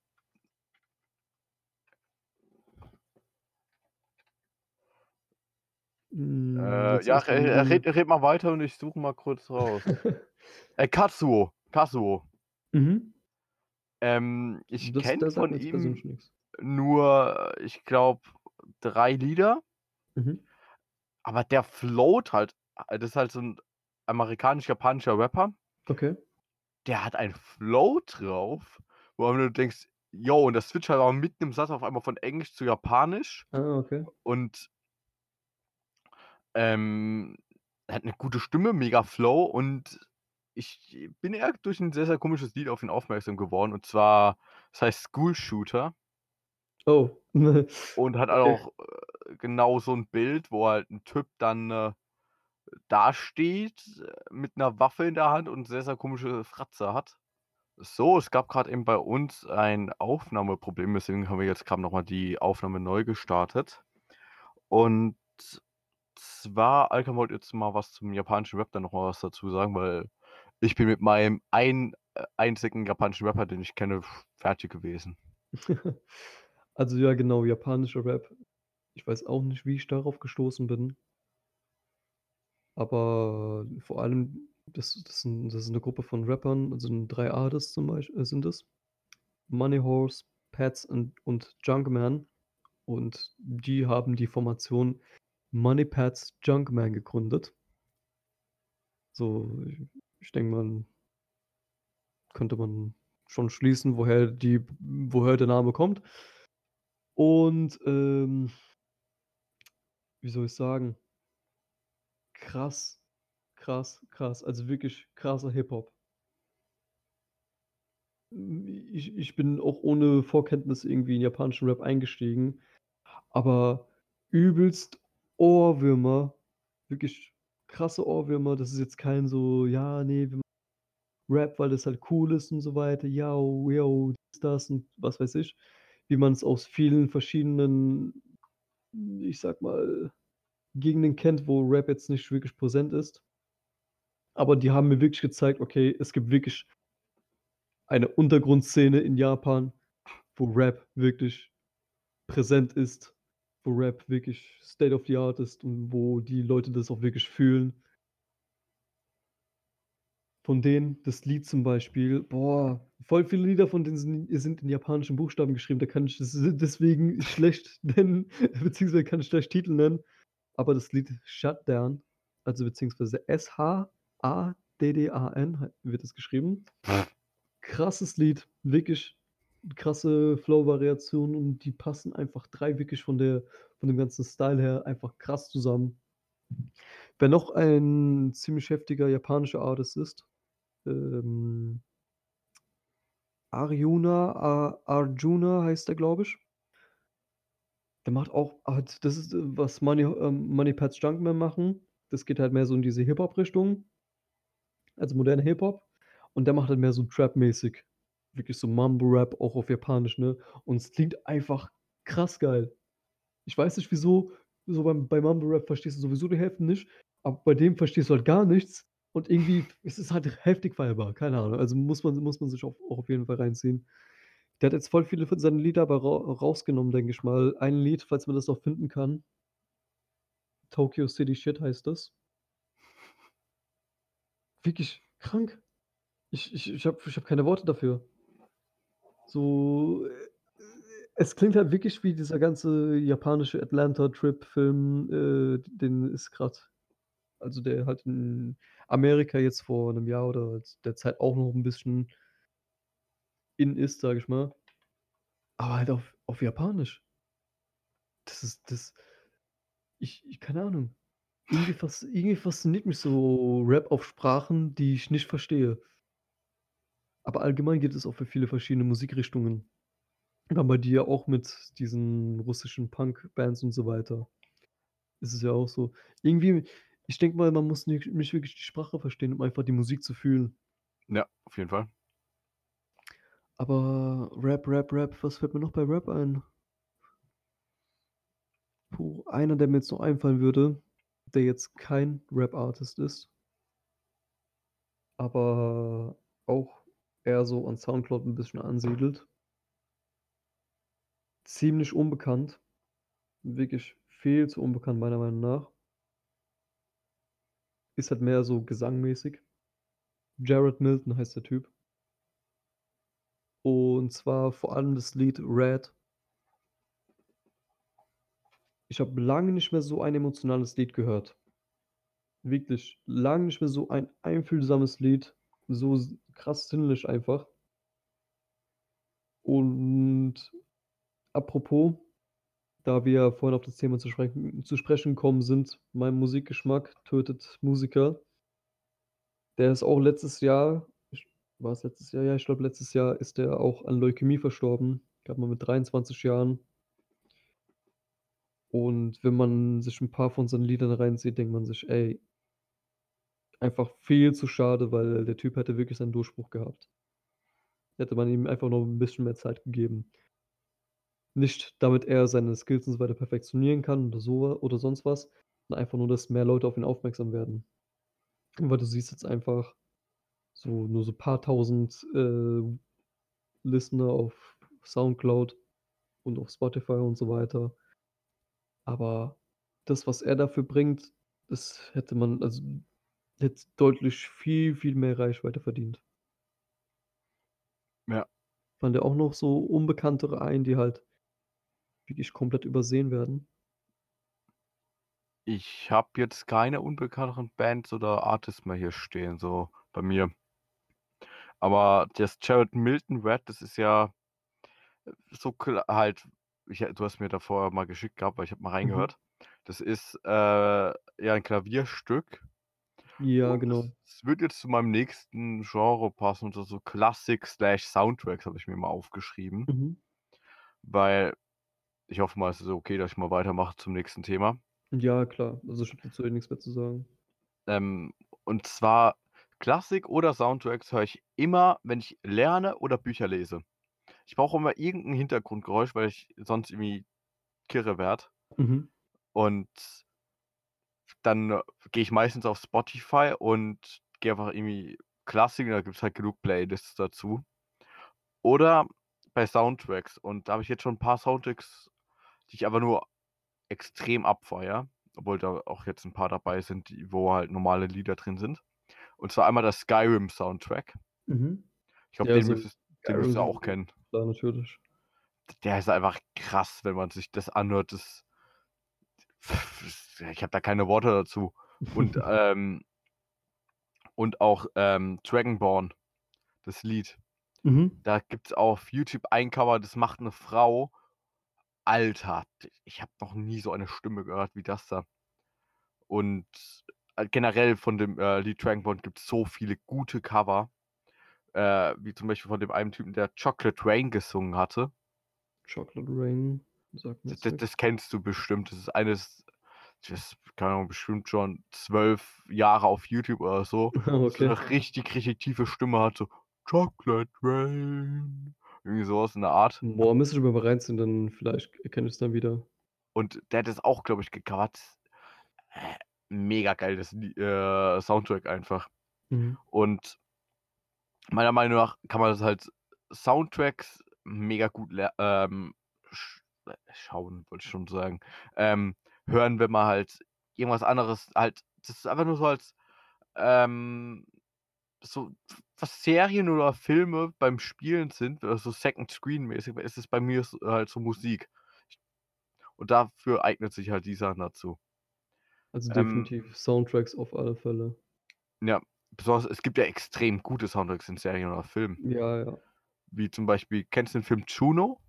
Hm, Äh, ja, re red red mal weiter und ich suche mal kurz raus. Äh, Katsuo, Kazuo. Mhm. Ähm, ich Das kenne sagt von mir jetzt ihm persönlich nur, ich glaube, 3 Lieder. Mhm. Aber der flowt halt das ist halt so 'n amerikanisch-japanischer Rapper. Okay. Der hat einen Flow drauf, wo du denkst: „Jo“ und der switcht halt auch mitten im Satz auf einmal von Englisch zu Japanisch. Ah, okay. Und ähm, er hat 'ne gute Stimme, mega Flow und ich bin eher durch ein sehr, sehr komisches Lied auf ihn aufmerksam geworden und zwar, das heißt School Shooter. Oh. Und hat Okay. auch, äh, genau so 'n Bild, wo halt 'n Typ dann, äh, dasteht, äh, mit 'ner Waffe in der Hand und sehr, sehr komische Fratze hat. So, es gab grad eben bei uns ein Aufnahmeproblem, deswegen haben wir jetzt grad noch mal die Aufnahme neu gestartet. Und zwar, Alkan wollte jetzt mal was zum japanischen Rap dann noch mal was dazu sagen, weil ich bin mit meinem ein äh, einzigen japanischen Rapper, den ich kenne, fertig gewesen. Also, ja, genau, japanischer Rap. Ich weiß auch nicht, wie ich darauf gestoßen bin. Aber vor allem, das das sind das ist 'ne Gruppe von Rappern, also 3 Artists zum Beisch äh, sind es. Money Horse, Pats und und Junkman. Und die haben die Formation Money Pats Junkman gegründet. So, ich ich denke mal könnte man schon schließen, woher die woher der Name kommt. Und, ähm wie soll ich sagen? Krass, krass, krass, also wirklich krasser Hip-Hop. Hm, ich ich bin auch ohne Vorkenntnis irgendwie in japanischen Rap eingestiegen, aber übelst Ohrwürmer, wirklich krasse Ohrwürmer. Das ist jetzt kein so: „Ja, ne, wir Rap, weil das halt cool ist und so weiter. Yao, yao, dies, das und was weiß ich.“ Wie man's aus vielen verschiedenen, ich sage mal, Gegenden kennt, wo Rap jetzt nicht wirklich präsent ist. Aber die haben mir wirklich gezeigt: Okay, es gibt wirklich eine Untergrundszene in Japan, wo Rap wirklich präsent ist, wo Rap wirklich State of the Art ist und wo die Leute das auch wirklich fühlen. Von denen das Lied zum Beispiel, boah, voll viele Lieder von denen sind in japanischen Buchstaben geschrieben. Da kann ich das deswegen schlecht nennen, beziehungsweise kann ich schlecht Titel nennen. Aber das Lied Shutdown, also beziehungsweise S-H-A-D-D-A-N ha wird es geschrieben. Krasses Lied, wirklich krasse Flow-Variationen und die passen einfach 3 wirklich von der von dem ganzen Style her einfach krass zusammen. Wer noch ein ziemlich heftiger japanischer Artist ist, ähm Aryuna A Arjuna heißt der, glaube ich. Der macht auch halt das ist, äh, was Money ähm, Money Pats Junkman machen. Das geht halt mehr so in diese Hip-Hop-Richtung. Also moderner Hip-Hop. Und der macht halt mehr so Trap-mäßig. Wirklich so Mumble-Rap, auch auf Japanisch, ne? Und es klingt einfach krass geil. Ich weiß nicht wieso, so beim bei Mumble-Rap verstehst du sowieso die Hälfte nicht, aber bei dem verstehst du halt gar nichts und irgendwie es ist halt heftig feierbar, keine Ahnung. Also muss man muss man sich auch auch auf jeden Fall reinziehen. Der hat jetzt voll viele von seinen Lieder aber rau rausgenommen, denke ich mal. Ein Lied, falls man das noch finden kann. Tokyo City Shit heißt das. Wirklich krank. Ich ich ich habe ich habe keine Worte dafür. So, äh, es klingt halt wirklich wie dieser ganze japanische Atlanta-Trip-Film, äh, den es grad also der halt in Amerika jetzt vor 'nem Jahr oder z der Zeit auch noch 'n bisschen in ist, sage ich mal. Aber halt auf auf Japanisch. Das ist das ich ich keine Ahnung. Irgendwie fas irgendwie fasziniert mich so Rap auf Sprachen, die ich nicht verstehe. Aber allgemein gibt es auch für viele verschiedene Musikrichtungen. War bei dir auch mit diesen russischen Punk-Bands und so weiter. Ist es ja auch so. Irgendwie ich denke mal, man muss nicht nicht wirklich die Sprache verstehen, um einfach die Musik zu fühlen. Ja, auf jeden Fall. Aber Rap, Rap, Rap, was fällt mir noch bei Rap ein? Puh, einer, der mir jetzt noch einfallen würde, der jetzt kein Rap-Artist ist aber auch eher so an Soundcloud 'n bisschen ansiedelt. Ziemlich unbekannt. Wirklich viel zu unbekannt meiner Meinung nach. Ist halt mehr so gesangmäßig. Jared Milton heißt der Typ. Und zwar vor allem das Lied „Red“. Ich habe lange nicht mehr so ein emotionales Lied gehört. Wirklich lange nicht mehr so ein einfühlsames Lied, so krass sinnlich einfach. Und apropos, da wir vorhin auf das Thema zu sprechen zu sprechen gekommen sind, mein Musikgeschmack tötet Musiker. Der ist auch letztes Jahr ich war's letztes Jahr? Ja, ich glaube, letztes Jahr ist der auch an Leukämie verstorben. Gerade mal mit 23 Jahren. Und wenn man sich 'n paar von seinen Liedern reinzieht, denkt man sich: „Ey“ einfach viel zu schade, weil der Typ hätte wirklich seinen Durchbruch gehabt. Hätte man ihm einfach noch 'n bisschen mehr Zeit gegeben. Nicht, damit er seine Skills und so weiter perfektionieren kann oder so oder sonst was, sondern einfach nur, dass mehr Leute auf ihn aufmerksam werden. Weil du siehst jetzt einfach so nur so paar Tausend, äh, Listener auf Soundcloud und auf Spotify und so weiter. Aber das, was er dafür bringt, das hätte man also, hätte deutlich viel, viel mehr Reichweite verdient. Ja. Fallen dir auch noch so Unbekanntere ein, die halt wirklich komplett übersehen werden? Ich habe jetzt keine unbekannteren Bands oder Artists mehr hier stehen, so bei mir. Aber das Jared Milton Red, das ist ja so halt ich du hast mir da vorher mal geschickt gehabt, weil ich habe mal Mhm. reingehört. Das ist, äh, ja 'n Klavierstück. Ja, Und genau. das wird jetzt zu meinem nächsten Genre passen, so so Klassik/Soundtracks habe ich mir mal aufgeschrieben. Mhm. Weil ich hoffe mal, es ist okay, dass ich mal weitermache zum nächsten Thema. Ja, klar. Also, ich habe dazu eh nix mehr zu sagen. Ähm, und zwar Klassik oder Soundtracks höre ich immer, wenn ich lerne oder Bücher lese. Ich brauche immer irgend 'n Hintergrundgeräusch, weil ich sonst irgendwie kirre werde. Mhm. Und dann gehe ich meistens auf Spotify und gehe einfach irgendwie Klassik da gibt's halt genug Playlists dazu. Oder bei Soundtracks und da habe ich jetzt schon 'n paar Soundtracks, die ich aber nur extrem abfeiere, obwohl da auch jetzt 'n paar dabei sind, wo halt normale Lieder drin sind. Und zwar einmal der Skyrim-Soundtrack. Mhm. Ich glaube, Ja, den also, müsstest den müsstest du auch Skyrim kennen. Klar, natürlich. Der ist einfach krass, wenn man sich das anhört, das ich habe da keine Worte dazu. Und, ähm und auch, ähm, Dragonborn, das Lied. Mhm. Da gibt's auf YouTube ein Cover, das macht 'ne Frau. Alter, ich habe noch nie so eine Stimme gehört wie das da. Und, äh, generell von dem, äh, Lied Dragonborn gibt's so viele gute Cover, äh, wie zum Beispiel von dem einen Typen, der „Chocolate Rain“ gesungen hatte. „Chocolate Rain“ sagt mir D jetzt d nix. das kennst du bestimmt. Das ist eines das keine Ahnung, bestimmt schon 12 Jahre auf YouTube oder so. So Okay. 'ne richtig, richtig tiefe Stimme hat, so „Chocolate Rain“, irgendwie so was in der Art. Boah, müsste ich mir mal reinziehen, dann vielleicht erkenne ich's dann wieder. Und der hat das auch, glaube ich, gecovert. Äh, mega geil, das Lie äh, Soundtrack einfach. Mhm. Und meiner Meinung nach kann man das halt Soundtracks mega gut ähm, sch äh, schauen, wollte ich schon sagen, ähm, hören, wenn man halt irgendwas anderes halt das ist einfach nur so als, ähm so was Serien oder Filme beim Spielen sind oder so Second Screen mäßig, ist es bei mir halt so Musik. Und dafür eignet sich halt dieser dazu. Also, Ähm definitiv Soundtracks auf alle Fälle. Ja, besonders es gibt ja extrem gute Soundtracks in Serien oder Filmen. Ja, ja. Wie zum Beispiel kennst du den Film „Juno“?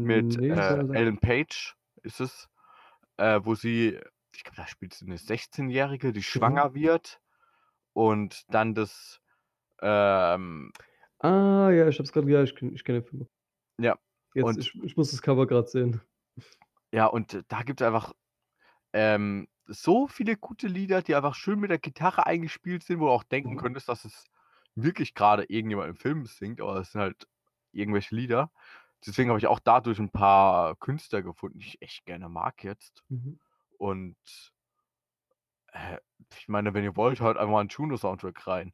Mit, ne, äh, Ellen Page ist es, äh, wo sie ich glaube, da spielt sie 'ne Sechzehnjährige, die Mhm. schwanger wird und dann das, ähm Ah, ja, ich habe es grad ja, ich kenne ich kenne den Film. Ja, Jetzt und ich ich muss das Cover grad sehen. Ja, und da gibt's einfach, ähm, so viele gute Lieder, die einfach schön mit der Gitarre eingespielt sind, wo du auch denken Mhm. könntest, dass es wirklich grade irgendjemand im Film singt, aber es sind halt irgendwelche Lieder. Deswegen habe ich auch dadurch 'n paar Künstler gefunden, die ich echt gerne mag jetzt. Mhm. Und äh, ich meine, wenn ihr wollt, hört einfach mal 'n Juno-Soundtrack rein.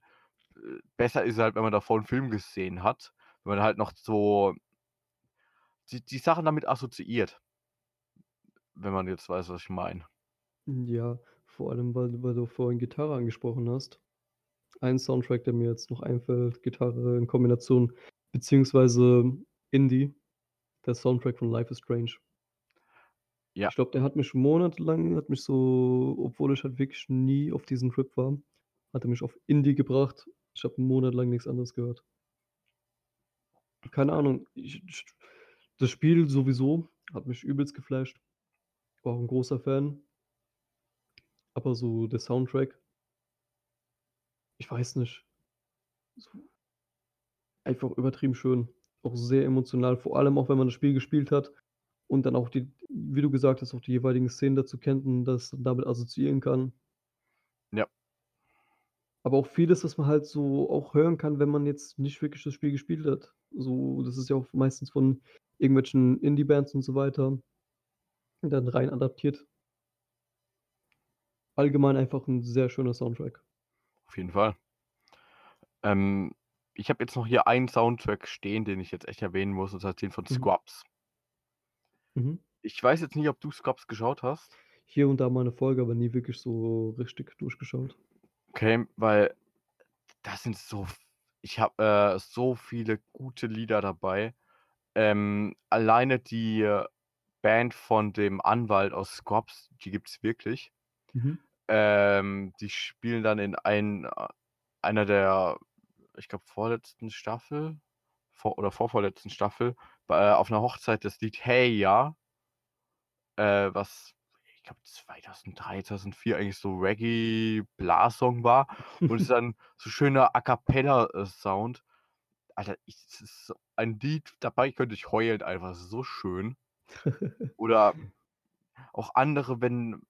Äh, besser ist halt, wenn man davor 'n Film gesehen hat, wenn man halt noch so die die Sachen damit assoziiert. Wenn man jetzt weiß, was ich meine. Ja, vor allem, weil weil du vorhin Gitarre angesprochen hast. Ein Soundtrack, der mir jetzt noch einfällt, Gitarre in Kombination beziehungsweise Indie, der Soundtrack von „Life is Strange“. Ja. Ich glaube, der hat mich monatelang hat mich so obwohl ich halt wirklich nie auf diesem Trip war, hat er mich auf Indie gebracht. Ich habe 'n Monat lang nix anderes gehört. Keine Ahnung, ich ich das Spiel sowieso hat mich übelst geflasht. War auch 'n großer Fan. Aber so der Soundtrack ich weiß nicht. So einfach übertrieben schön. Auch sehr emotional, vor allem auch, wenn man das Spiel gespielt hat und dann auch die wie du gesagt hast, auch die jeweiligen Szenen dazu kennt und das damit assoziieren kann. Ja. Aber auch vieles, was man halt so auch hören kann, wenn man jetzt nicht wirklich das Spiel gespielt hat. So, das ist ja auch meistens von irgendwelchen Indie-Bands und so weiter dann rein adaptiert. Allgemein einfach 'n sehr schöner Soundtrack. Auf jeden Fall. Ähm, ich habe jetzt noch hier einen Soundtrack stehen, den ich jetzt echt erwähnen muss, und zwar den von Mhm. Scrubs. Mhm. Ich weiß jetzt nicht, ob du Scrubs geschaut hast? Hier und da mal 'ne Folge, aber nie wirklich so richtig durchgeschaut. Okay, weil da sind so ich habe, äh, so viele gute Lieder dabei. Ähm, alleine die Band von dem Anwalt aus Scrubs, die gibt's wirklich. Mhm. Ähm, die spielen dann in ein äh, einer der, ich glaube, vorletzten Staffel vor oder vorvorletzten Staffel bei auf 'ner Hochzeit das Lied „Hey Ya“ äh, was, ich glaube 2003, 2004 eigentlich so Reggae-Blas-Song war und es ist dann so schöner A-cappella, äh, Sound. Alter, ich es ist ein Lied, dabei könnte ich heulen einfach, es ist so schön. Oder auch andere, wenn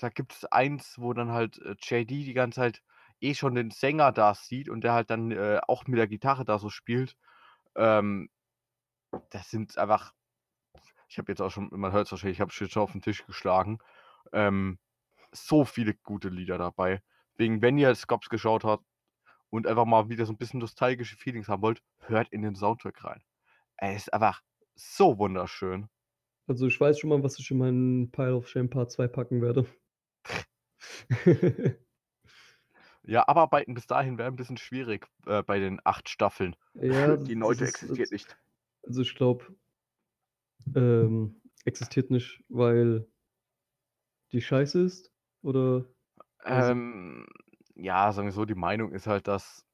da gibt's eins, wo dann halt, äh, JD die ganze Zeit eh schon den Sänger da sieht und der halt dann, äh, auch mit der Gitarre da so spielt. Ähm, das sind einfach ich habe jetzt auch schon man hört's wahrscheinlich, ich habe schon auf 'n Tisch geschlagen. Ähm, so viele gute Lieder dabei. Wegen wenn ihr Scrubs geschaut habt und einfach mal wieder so 'n bisschen nostalgische Feelings haben wollt, hört in den Soundtrack rein. Er ist einfach so wunderschön. Also, ich weiß schon mal, was ich in meinen Pile of Shame Part 2 packen werde. Ja, abarbeiten bis dahin wäre 'n bisschen schwierig, äh, bei den 8 Staffeln. Ja, Die das 9. ist existiert das nicht. also, ich glaube ähm, existiert nicht, weil die scheiße ist oder also Ähm, ja, sagen wir so, die Meinung ist halt, dass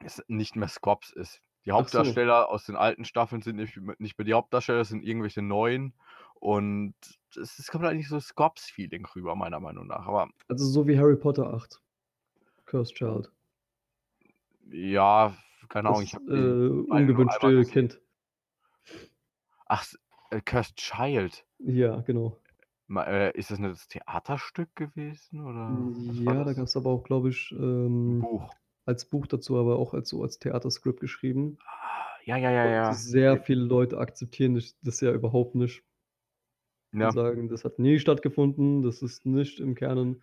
es nicht mehr Scrubs ist. Die so. Hauptdarsteller aus den alten Staffeln sind nicht nicht mehr die Hauptdarsteller, das sind irgendwelche neuen und es es kommt halt nicht so Scrubs-Feeling rüber, meiner Meinung nach, aber Also, so wie Harry Potter 8, Cursed Child. Ja, keine Ahnung, ich Das, habe äh, ungewünschte. Kind. Ach äh, Cursed Child. Ja, genau. Äh, ist das das Theaterstück gewesen oder Ja, da das? gab's aber auch, glaube ich, ähm, Buch. Als Buch dazu, aber auch als so als Theaterskript geschrieben. Ah, ja, ja, ja, Und ja. sehr viele Leute akzeptieren das ja überhaupt nicht. Und Ja. sagen, das hat nie stattgefunden, das ist nicht im Canon,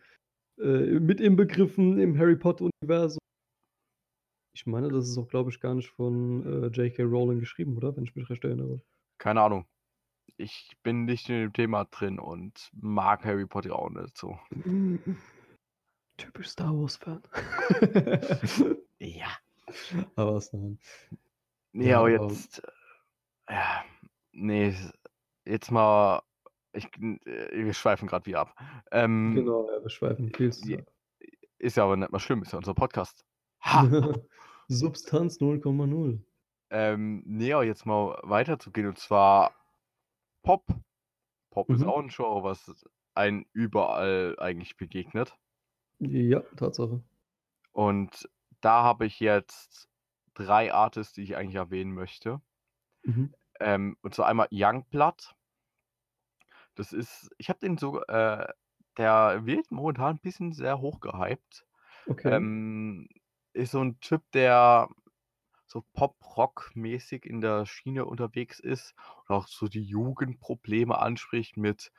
äh, mit inbegriffen im Harry-Potter-Universum. Ich meine, das ist auch, glaube ich, gar nicht von, äh, J.K. Rowling geschrieben, oder? Wenn ich mich recht erinnere. Keine Ahnung. Ich bin nicht in dem Thema drin und mag Harry Potter auch nicht so. Typisch Star Wars-Fan. Ja. Aber was nein. Ne, Ja, aber jetzt ja, ne, s jetzt mal ich äh, wir schweifen grad wieder ab. Ähm, Genau, ja, wir schweifen viel zu ist ja aber nicht mal schlimm, ist ja unser Podcast. Ha! Substanz 0,0. Ähm, ne, aber jetzt mal weiterzugehen und zwar Pop. Pop ist Mhm. auch 'n Genre, was einem überall eigentlich begegnet. Ja, Tatsache. Und da habe ich jetzt 3 Artists, die ich eigentlich erwähnen möchte. Mhm. Ähm, und zwar einmal Yungblud. Das ist ich habe den so äh, der wird momentan 'n bisschen sehr hoch gehypt. Okay. Ähm, ist so 'n Typ, der so Pop-Rock-mäßig in der Schiene unterwegs ist und auch so die Jugendprobleme anspricht mit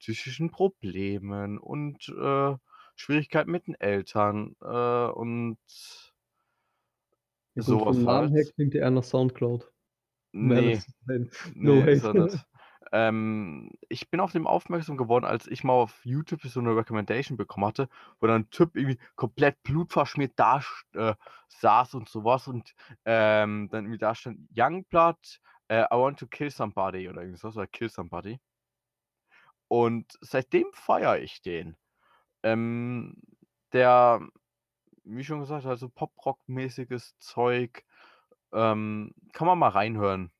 psychischen Problemen und, äh, Schwierigkeiten mit den Eltern, äh, und Ja gut, so vom was Namen her halt. klingt eher nach Soundcloud, um Ne. sein. No Ne, ist er nicht. Ähm, ich bin auf den aufmerksam geworden, als ich mal auf YouTube so 'ne Recommendation bekommen hatte, wo dann 'n Typ irgendwie komplett blutverschmiert da äh, saß und so was und, ähm, dann irgendwie da stand: „Yungblud, äh, I want to kill somebody“ oder irgendwie so was oder „kill somebody“. Und seitdem feiere ich den. Ähm, der, wie schon gesagt, halt so Pop-Rock-mäßiges Zeug, ähm, kann man mal reinhören.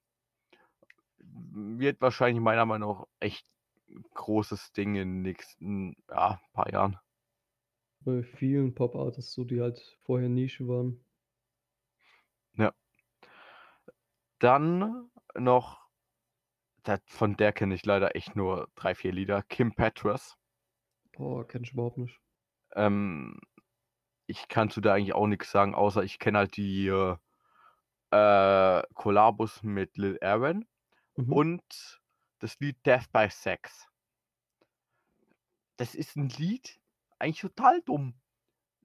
Wird wahrscheinlich meiner Meinung nach echt großes Ding in den nächsten, ja, paar Jahren. Bei vielen Pop-Artists so, die halt vorher Nische waren. Ja. Dann noch, da, von der kenne ich leider echt nur drei, vier Lieder. Kim Petras. Boah, kenn ich überhaupt nicht. Ähm, ich kann zu der eigentlich auch nichts sagen, außer ich kenne halt die äh, äh, Kollabos mit Lil Aaron Mhm. und das Lied Death by Sex. Das ist ein Lied, eigentlich total dumm.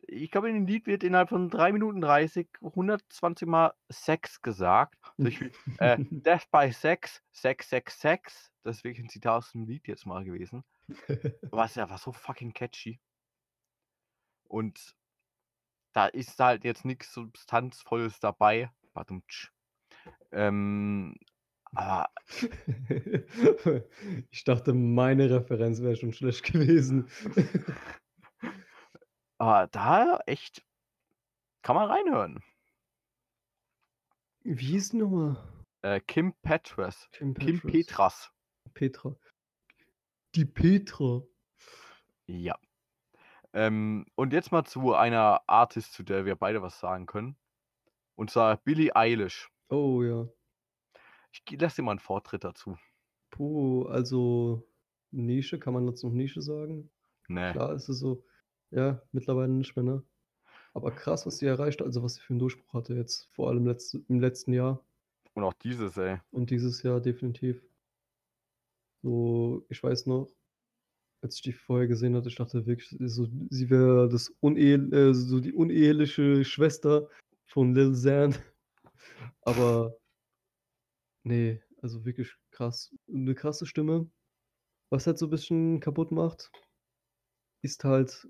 Ich glaube, in dem Lied wird innerhalb von 3 Minuten 30 120 Mal Sex gesagt. Beispiel, äh, Death by Sex, Sex, Sex, Sex. Das ist wirklich ein Zitat aus dem Lied jetzt mal gewesen. Aber es ist einfach so fucking catchy. Und da ist halt jetzt nichts Substanzvolles dabei. Ähm, aber Ich dachte, meine Referenz wäre schon schlecht gewesen. aber da echt kann man reinhören. Wie hieß die nochmal? Äh, Kim Petras. Kim Kim Petras. Petras. Petra. Die Petra. Ja. Ähm, und jetzt mal zu einer Artist, zu der wir beide was sagen können. Und zwar Billie Eilish. Oh ja. Ich ge- lass dir mal einen Vortritt dazu. Puh, also Nische, kann man jetzt noch Nische sagen? Nee. Klar ist es so, ja, mittlerweile nicht mehr, ne? Aber krass, was sie erreicht, hat, also was sie für einen Durchbruch hatte jetzt, vor allem letzte, im letzten Jahr Und auch dieses, ey. und dieses Jahr definitiv. So, ich weiß noch, als ich die vorher gesehen hatte, ich dachte wirklich, so, sie wäre das Unehe, äh, so die uneheliche Schwester von Lil Xan. Aber nee, also wirklich krass. Eine krasse Stimme. Was halt so ein bisschen kaputt macht, ist halt,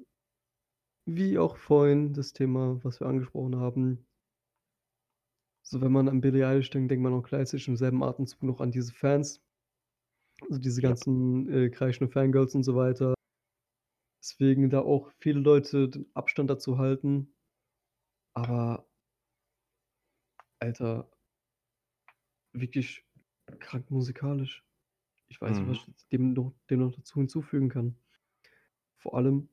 wie auch vorhin das Thema, was wir angesprochen haben. So, wenn man an Billie Eilish denkt, denkt man auch gleichzeitig im selben Atemzug noch an diese Fans. Also diese Ja. ganzen äh, kreischenden Fangirls und so weiter. Deswegen da auch viele Leute den Abstand dazu halten. Aber, Alter, wirklich krank musikalisch. Ich weiß nicht, Mhm. was ich dem noch, dem noch dazu hinzufügen kann. Vor allem,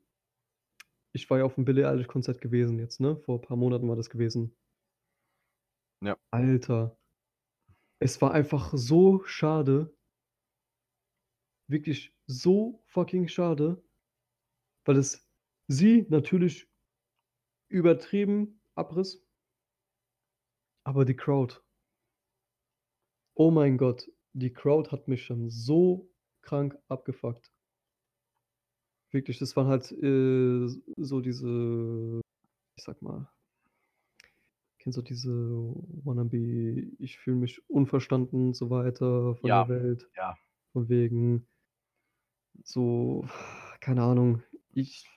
ich war ja auf dem Billie Eilish Konzert gewesen jetzt, ne? Vor ein paar Monaten war das gewesen. Ja. Alter, es war einfach so schade. Wirklich so fucking schade, weil es sie natürlich übertrieben Abriss, aber die Crowd. Oh mein Gott, die Crowd hat mich schon so krank abgefuckt. Wirklich, das waren halt äh, so diese, ich sag mal, kennst du diese Wannabe, ich fühle mich unverstanden und so weiter von Ja, der Welt. ja. Von wegen so, keine Ahnung, ich,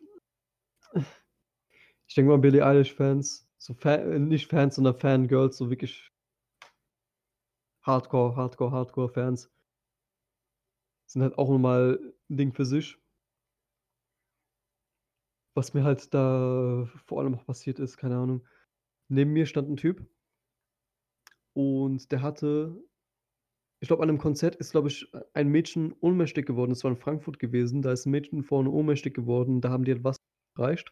ich denke mal, Billie Eilish-Fans, so Fan, äh, nicht Fans, sondern Fangirls, so wirklich Hardcore, Hardcore, Hardcore-Fans, sind halt auch nochmal ein Ding für sich. Was mir halt da vor allem auch passiert ist, keine Ahnung. Neben mir stand ein Typ und der hatte, ich glaube, an einem Konzert ist, glaube ich, ein Mädchen ohnmächtig geworden. Das war in Frankfurt gewesen. Da ist ein Mädchen vorne ohnmächtig geworden. Da haben die halt Wasser gereicht.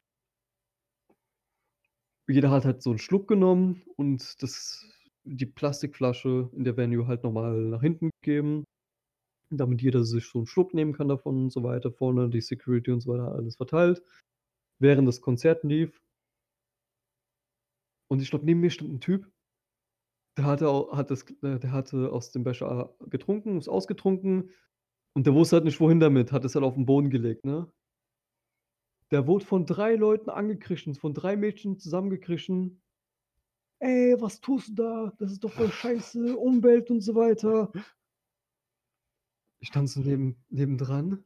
Jeder hat halt so einen Schluck genommen und das, die Plastikflasche in der Venue halt nochmal nach hinten gegeben, damit jeder sich so einen Schluck nehmen kann davon und so weiter. Vorne die Security und so weiter alles verteilt. Während das Konzert lief. Und ich glaube, neben mir stand ein Typ, der hatte, au- hat das, äh, der hatte aus dem Becher getrunken, ist ausgetrunken und der wusste halt nicht, wohin damit, hat es halt auf den Boden gelegt, ne? Der wurde von drei Leuten angekrischen, von drei Mädchen zusammengekrischen. Ey, was tust du da? Das ist doch voll scheiße, Umwelt und so weiter. Ich stand so neben, nebendran.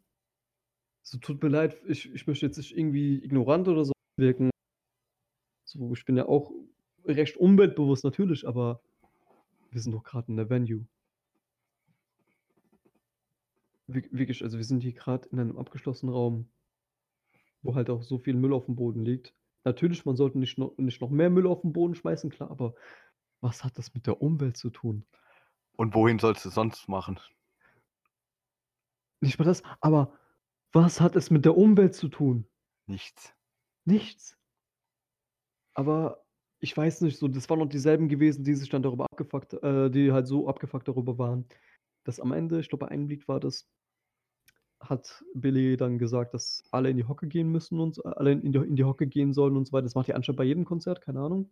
So, tut mir leid, ich, ich möchte jetzt nicht irgendwie ignorant oder so wirken. So, ich bin ja auch recht umweltbewusst natürlich, aber wir sind doch gerade in der Venue. Wir- Wirklich, also wir sind hier gerade in einem abgeschlossenen Raum, wo halt auch so viel Müll auf dem Boden liegt. Natürlich, man sollte nicht noch, nicht noch mehr Müll auf den Boden schmeißen, klar, aber was hat das mit der Umwelt zu tun? Und wohin sollst du sonst machen? Nicht mal das, aber was hat es mit der Umwelt zu tun? Nichts. Nichts. Aber ich weiß nicht so, das waren noch dieselben gewesen, die sich dann darüber abgefuckt äh, die halt so abgefuckt darüber waren, dass am Ende, ich glaube, bei einem Lied war das hat Billy dann gesagt, dass alle in die Hocke gehen müssen und alle in die in die Hocke gehen sollen und so weiter. Das macht die anscheinend bei jedem Konzert, keine Ahnung.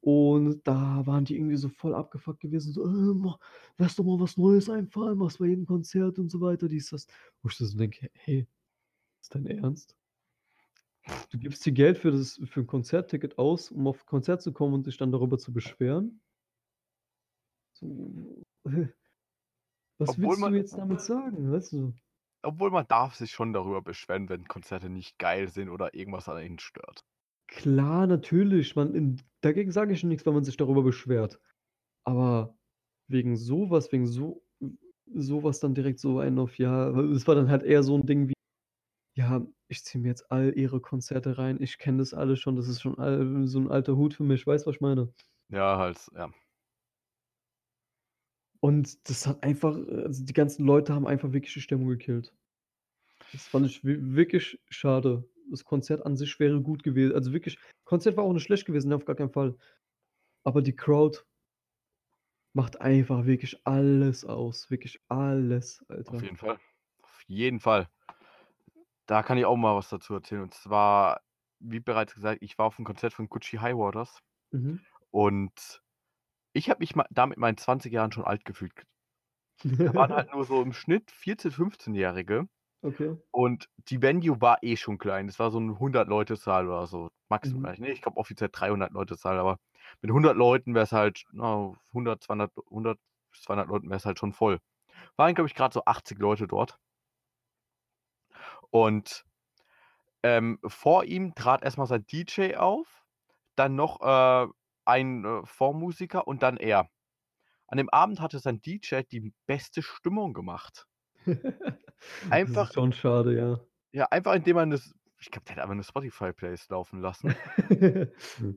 Und da waren die irgendwie so voll abgefuckt gewesen, so: „Äh, lass doch mal was Neues einfallen, mach's bei jedem Konzert und so weiter, dies, das.“ Wo ich so denke: „Hey, ist dein Ernst?“ Du gibst dir Geld für das für 'n Konzertticket aus, um auf Konzert zu kommen und dich dann darüber zu beschweren? So, was Obwohl willst du man jetzt damit sagen, weißt du? obwohl man darf sich schon darüber beschweren, wenn Konzerte nicht geil sind oder irgendwas an ihnen stört. Klar, natürlich, man in dagegen sage ich nix, wenn man sich darüber beschwert. Aber wegen so was wegen so so was dann direkt so einen auf ja, es war dann halt eher so 'n Ding wie: „Ja, ich ziehe mir jetzt all ihre Konzerte rein. Ich kenne das alles schon. Das ist schon all so 'n alter Hut für mich.“ Weißt du, was ich meine? Ja, halt, ja. Und das hat einfach also die ganzen Leute haben einfach wirklich die Stimmung gekillt. Das fand ich wi wirklich schade. Das Konzert an sich wäre gut gewe also wirklich Konzert war auch nicht schlecht gewesen, ne, auf gar keinen Fall. Aber die Crowd macht einfach wirklich alles aus, wirklich alles, Auf Alter. jeden Fall. Auf jeden Fall. Da kann ich auch mal was dazu erzählen. Und zwar, wie bereits gesagt, ich war auf'm Konzert von Gucci Highwaters Mhm. und ich habe mich ma da mit meinen 20 Jahren schon alt gefühlt. Da waren halt nur so im Schnitt 14, Fünfzehnjährige Okay. und die Venue war eh schon klein. Das war so 'n Hundert-Leute-Saal oder so, maximal. Mhm. Ne, ich glaube offiziell 300-Leute-Saal, aber mit 100 Leuten wär's halt, na, 100, 200 100 bis 200 Leuten wär's halt schon voll. Waren, glaube ich, grad so 80 Leute dort. Und, ähm, vor ihm trat erst mal sein DJ auf, dann noch, äh, ein, äh, Vormusiker und dann er. An dem Abend hatte sein DJ die beste Stimmung gemacht. Das ist Einfach schon schade, ja. ja, einfach indem man das ich glaube, der hat einfach 'ne Spotify-Playlist laufen lassen.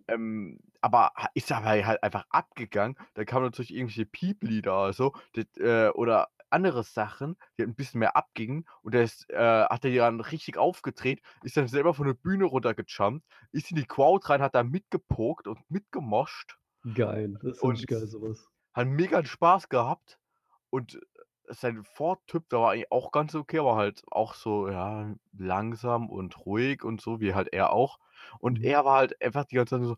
Ähm, aber ist dabei halt einfach abgegangen. Da kamen natürlich irgendwelche Pieplieder oder so, das äh, oder andere Sachen, die halt 'n bisschen mehr abgingen und der ist äh, hat der dann richtig aufgedreht, ist dann selber von der Bühne runtergejumpt, ist in die Crowd rein, hat da mitgepokt und mitgemoscht Geil, das und geil, so was. hat mega Spaß gehabt und sein Vortyp, der war eigentlich auch ganz okay, aber halt auch so, ja, langsam und ruhig und so, wie halt er auch. Und Mhm. er war halt einfach die ganze Zeit so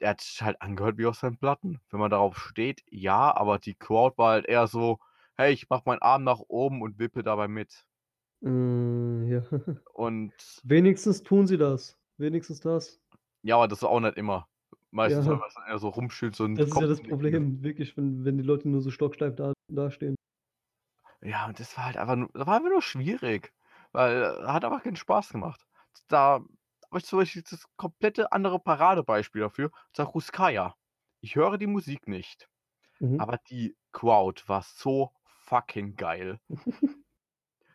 er hat halt angehört wie aus seinen Platten. Wenn man darauf steht, ja, aber die Crowd war halt eher so: „Hey, ich mache meinen Arm nach oben und wippe dabei mit.“ Äh, ja. Und Wenigstens tun sie das. Wenigstens das. Ja, aber das auch nicht immer. Meistens Ja. einfach eher so rumstehen, so Das ist ja das. Problem, wirklich, wenn wenn die Leute nur so stocksteif da dastehen. Ja, und das war halt einfach nur das war einfach nur schwierig, weil hat einfach keinen Spaß gemacht. Da habe ich zum Beispiel das komplette andere Paradebeispiel dafür, zwar Ruskaya. Ich höre die Musik nicht, Mhm. aber die Crowd war so fucking geil.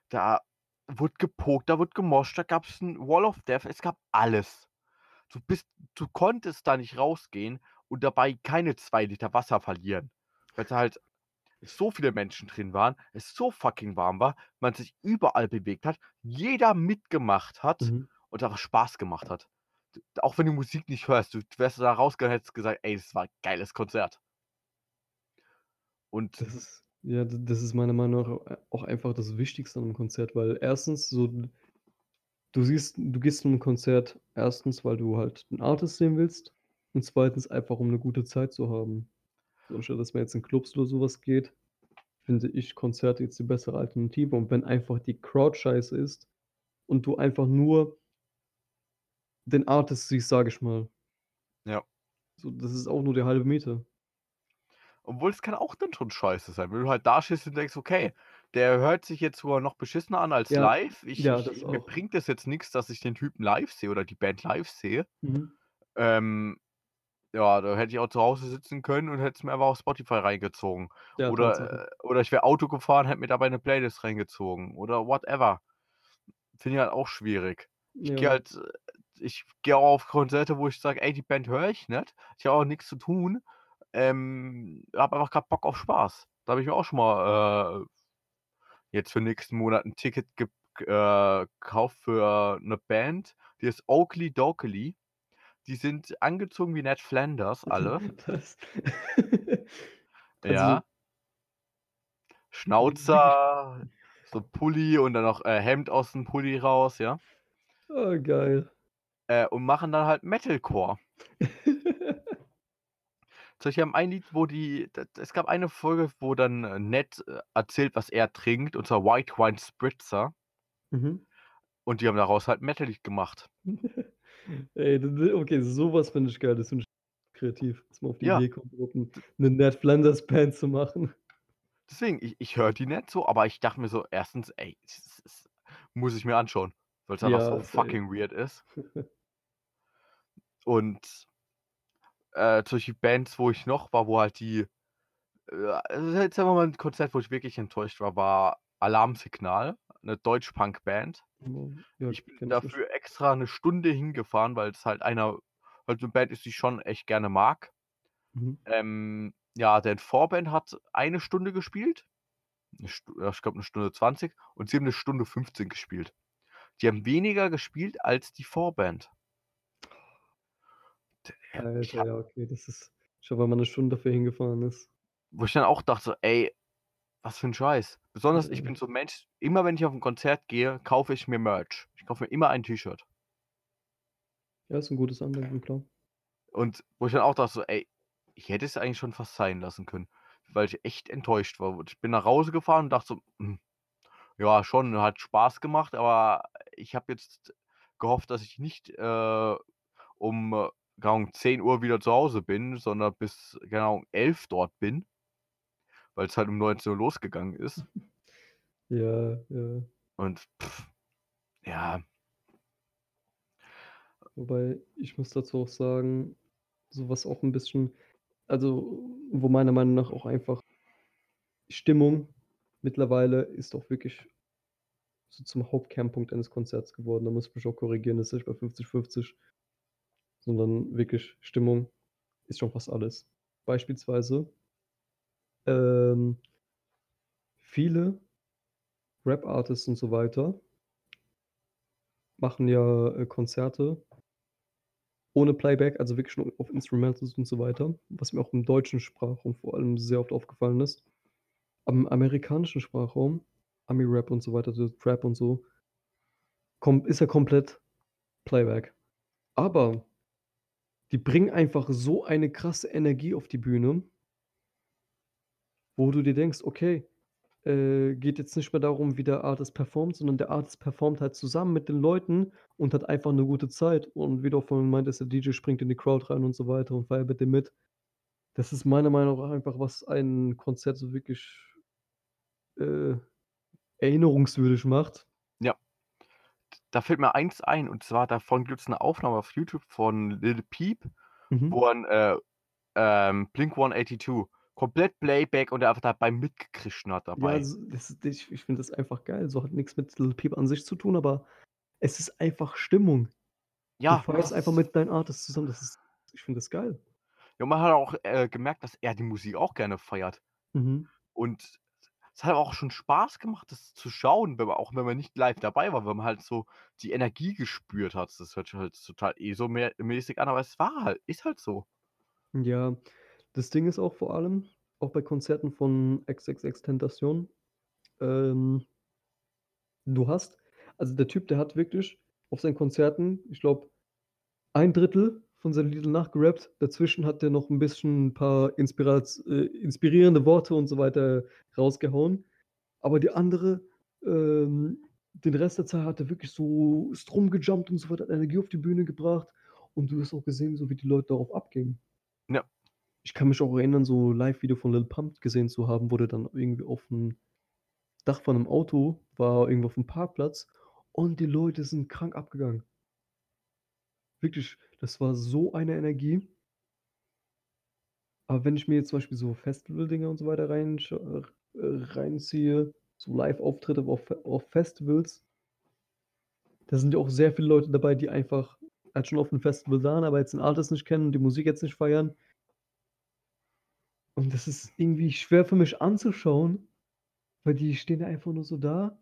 Da wurde gepokt, da wurde gemoscht, da gab's 'n Wall of Death, es gab alles. Du bist du konntest da nicht rausgehen und dabei keine 2 Liter Wasser verlieren, weil's halt so viele Menschen drin waren, es so fucking warm war, man sich überall bewegt hat, jeder mitgemacht hat Mhm. und einfach Spaß gemacht hat. Auch wenn du Musik nicht hörst, du wärst da rausgegangen, hättest gesagt: „Ey, das war 'n geiles Konzert.“ Und Das ist ja, d das ist meiner Meinung nach auch einfach das Wichtigste an 'nem Konzert, weil erstens so du siehst du gehst zu 'nem Konzert erstens, weil du halt 'n Artist sehen willst und zweitens einfach, um 'ne gute Zeit zu haben. So anstatt dass man jetzt in Clubs oder so was geht, finde ich Konzerte jetzt die bessere Alternative. Und wenn einfach die Crowd scheiße ist und du einfach nur den Artist siehst, sage ich mal Ja. so, das ist auch nur die halbe Miete. Obwohl, es kann auch dann schon scheiße sein, wenn du halt dastehst und denkst: „Okay, der hört sich jetzt sogar noch beschissener an als Ja, live. Ich ja, ich das mir auch. bringt das jetzt nix, dass ich den Typen live sehe oder die Band live sehe.“ Mhm. Ähm, ja, da hätte ich auch zu Hause sitzen können und hätte es mir einfach auf Spotify reingezogen. Ja, Tatsache. Oder äh, oder ich wäre Auto gefahren, hätte mir dabei 'ne Playlist reingezogen oder whatever. Finde ich halt auch schwierig. Ich gehe Ja. halt äh, ich gehe auch auf Konzerte, wo ich sage: „Ey, die Band höre ich nicht. Ich habe auch nix zu tun. Ähm, habe einfach grad Bock auf Spaß.“ Da habe ich mir auch schon mal, äh, jetzt für nächsten Monat 'n Ticket äh, gekauft für 'ne Band, die heißt Oakley Dokley. Die sind angezogen wie Ned Flanders alle. Also Ja. Schnauzer, so Pulli und dann noch, äh, Hemd aus'm Pulli raus, ja? Oh, geil. Äh, und machen dann halt Metalcore. So, ich haben ein Lied, wo die es gab eine Folge, wo dann, äh, Ned, äh, erzählt, was er trinkt, und zwar White Wine Spritzer. Mhm. Und die haben daraus halt Metal-Lied gemacht. Ey, okay, so was finde ich geil. Das finde ich kreativ, dass man auf die Ja. Idee kommt, überhaupt 'n 'ne Ned Flanders Band zu machen. Deswegen, ich ich höre die nicht so, aber ich dachte mir so: „Erstens, ey, s s muss ich mir anschauen“, einfach so Ja, safe. fucking weird ist. Und, äh, solche Bands, wo ich noch war, wo halt die äh, jetzt sagen wir mal 'n Konzert, wo ich wirklich enttäuscht war, war Alarmsignal, 'ne Deutsch-Punk-Band. Ja, Ich bin kenne ich dafür extra 'ne Stunde hingefahren, weil's halt einer halt 'ne Band ist, die ich schon echt gerne mag. Mhm. Ähm, ja, deren Vorband hat 1 Stunde gespielt. ich glaube 'ne Stunde 20 und sie haben 'ne Stunde 15 gespielt. Die haben weniger gespielt als die Vorband. Alter, ja, okay, das ist schon, wenn man 'ne Stunde dafür hingefahren ist. Wo ich dann auch dachte so: „Ey, was für 'n Scheiß.“ Besonders ich bin so 'n Mensch, immer wenn ich auf 'n Konzert gehe, kaufe ich mir Merch. Ich kaufe mir immer ein T-Shirt. Ja, ist 'n gutes Andenken, klar. Und wo ich dann auch dachte so: „Ey, ich hätte es eigentlich schon fast sein lassen können“, weil ich echt enttäuscht war. Ich bin nach Hause gefahren und dachte so: „Hm, ja schon, hat Spaß gemacht, aber ich habe jetzt gehofft, dass ich nicht, äh, um, keine Ahnung, 10:00 wieder zu Hause bin, sondern bis, keine Ahnung, 11 dort bin“ weil's halt um 19:00 losgegangen ist. Ja, ja. Und ja. Wobei, ich muss dazu auch sagen, so was auch 'n bisschen also, wo meiner Meinung nach auch einfach Stimmung mittlerweile ist auch wirklich so zum Hauptkernpunkt eines Konzerts geworden. Da muss ich mich auch korrigieren, das ich bei 50/50. Sondern wirklich Stimmung ist schon fast alles. Beispielsweise ähm viele Rap-Artists und so weiter machen ja, äh, Konzerte ohne Playback, also wirklich nur auf Instrumentals und so weiter, was mir auch im deutschen Sprachraum vor allem sehr oft aufgefallen ist. Am amerikanischen Sprachraum, Ami-Rap und so weiter, Trap und so ist ja komplett Playback. Aber die bringen einfach so eine krasse Energie auf die Bühne wo du dir denkst: „Okay, äh, geht jetzt nicht mehr darum, wie der Artist performt, sondern der Artist performt halt zusammen mit den Leuten und hat einfach 'ne gute Zeit.“ Und wie du auch vorhin meintest, der DJ springt in die Crowd rein und so weiter und feiert mit dem mit. Das ist meiner Meinung nach einfach, was ein Konzert so wirklich äh, erinnerungswürdig macht. Ja. Da fällt mir eins ein, und zwar davon gibt's 'ne Aufnahme auf YouTube von Lil Peep, Mhm. wo er 'n, äh, ähm, Blink-182 komplett Playback und er einfach dabei mitgekrischen hat Ja, dabei. s das ich ich finde das einfach geil. So, hat nix mit Lil Peep an sich zu tun, aber es ist einfach Stimmung. Du Ja, feierst das einfach mit deinen Artists zusammen. Das ist ich finde das geil. Ja, man hat auch, äh, gemerkt, dass er die Musik auch gerne feiert. Mhm. Und es hat auch schon Spaß gemacht, das zu schauen, wenn man auch wenn man nicht live dabei war, weil man halt so die Energie gespürt hat. Das hört sich halt total ESO-mä mäßig an, aber es war halt ist halt so. Ja, das Ding ist auch vor allem, auch bei Konzerten von XXXTentacion, ähm du hast also, der Typ, der hat wirklich auf seinen Konzerten, ich glaube, 1/3 von seinen Liedern nachgerappt. Dazwischen hat der noch 'n bisschen 'n paar Inspiratz äh, inspirierende Worte und so weiter rausgehauen. Aber die andere ähm, den Rest der Zeit hat er wirklich so ist rumgejumpt und so weiter, hat Energie auf die Bühne gebracht und du hast auch gesehen, so wie die Leute darauf abgingen. Ja. Ich kann mich auch erinnern, so Live-Video von Lil Pump gesehen zu haben, wo der dann irgendwie auf'm Dach von 'nem Auto war, irgendwo auf'm Parkplatz und die Leute sind krank abgegangen. Wirklich, das war so eine Energie. Aber wenn ich mir jetzt zum Beispiel so Festivaldinger und so weiter reinsch äh, reinziehe, so Live-Auftritte auf auf Festivals da sind ja auch sehr viele Leute dabei, die einfach halt schon auf 'nem Festival waren, aber jetzt den Artist nicht kennen und die Musik jetzt nicht feiern. Und das ist irgendwie schwer für mich anzuschauen, weil die stehen einfach nur so da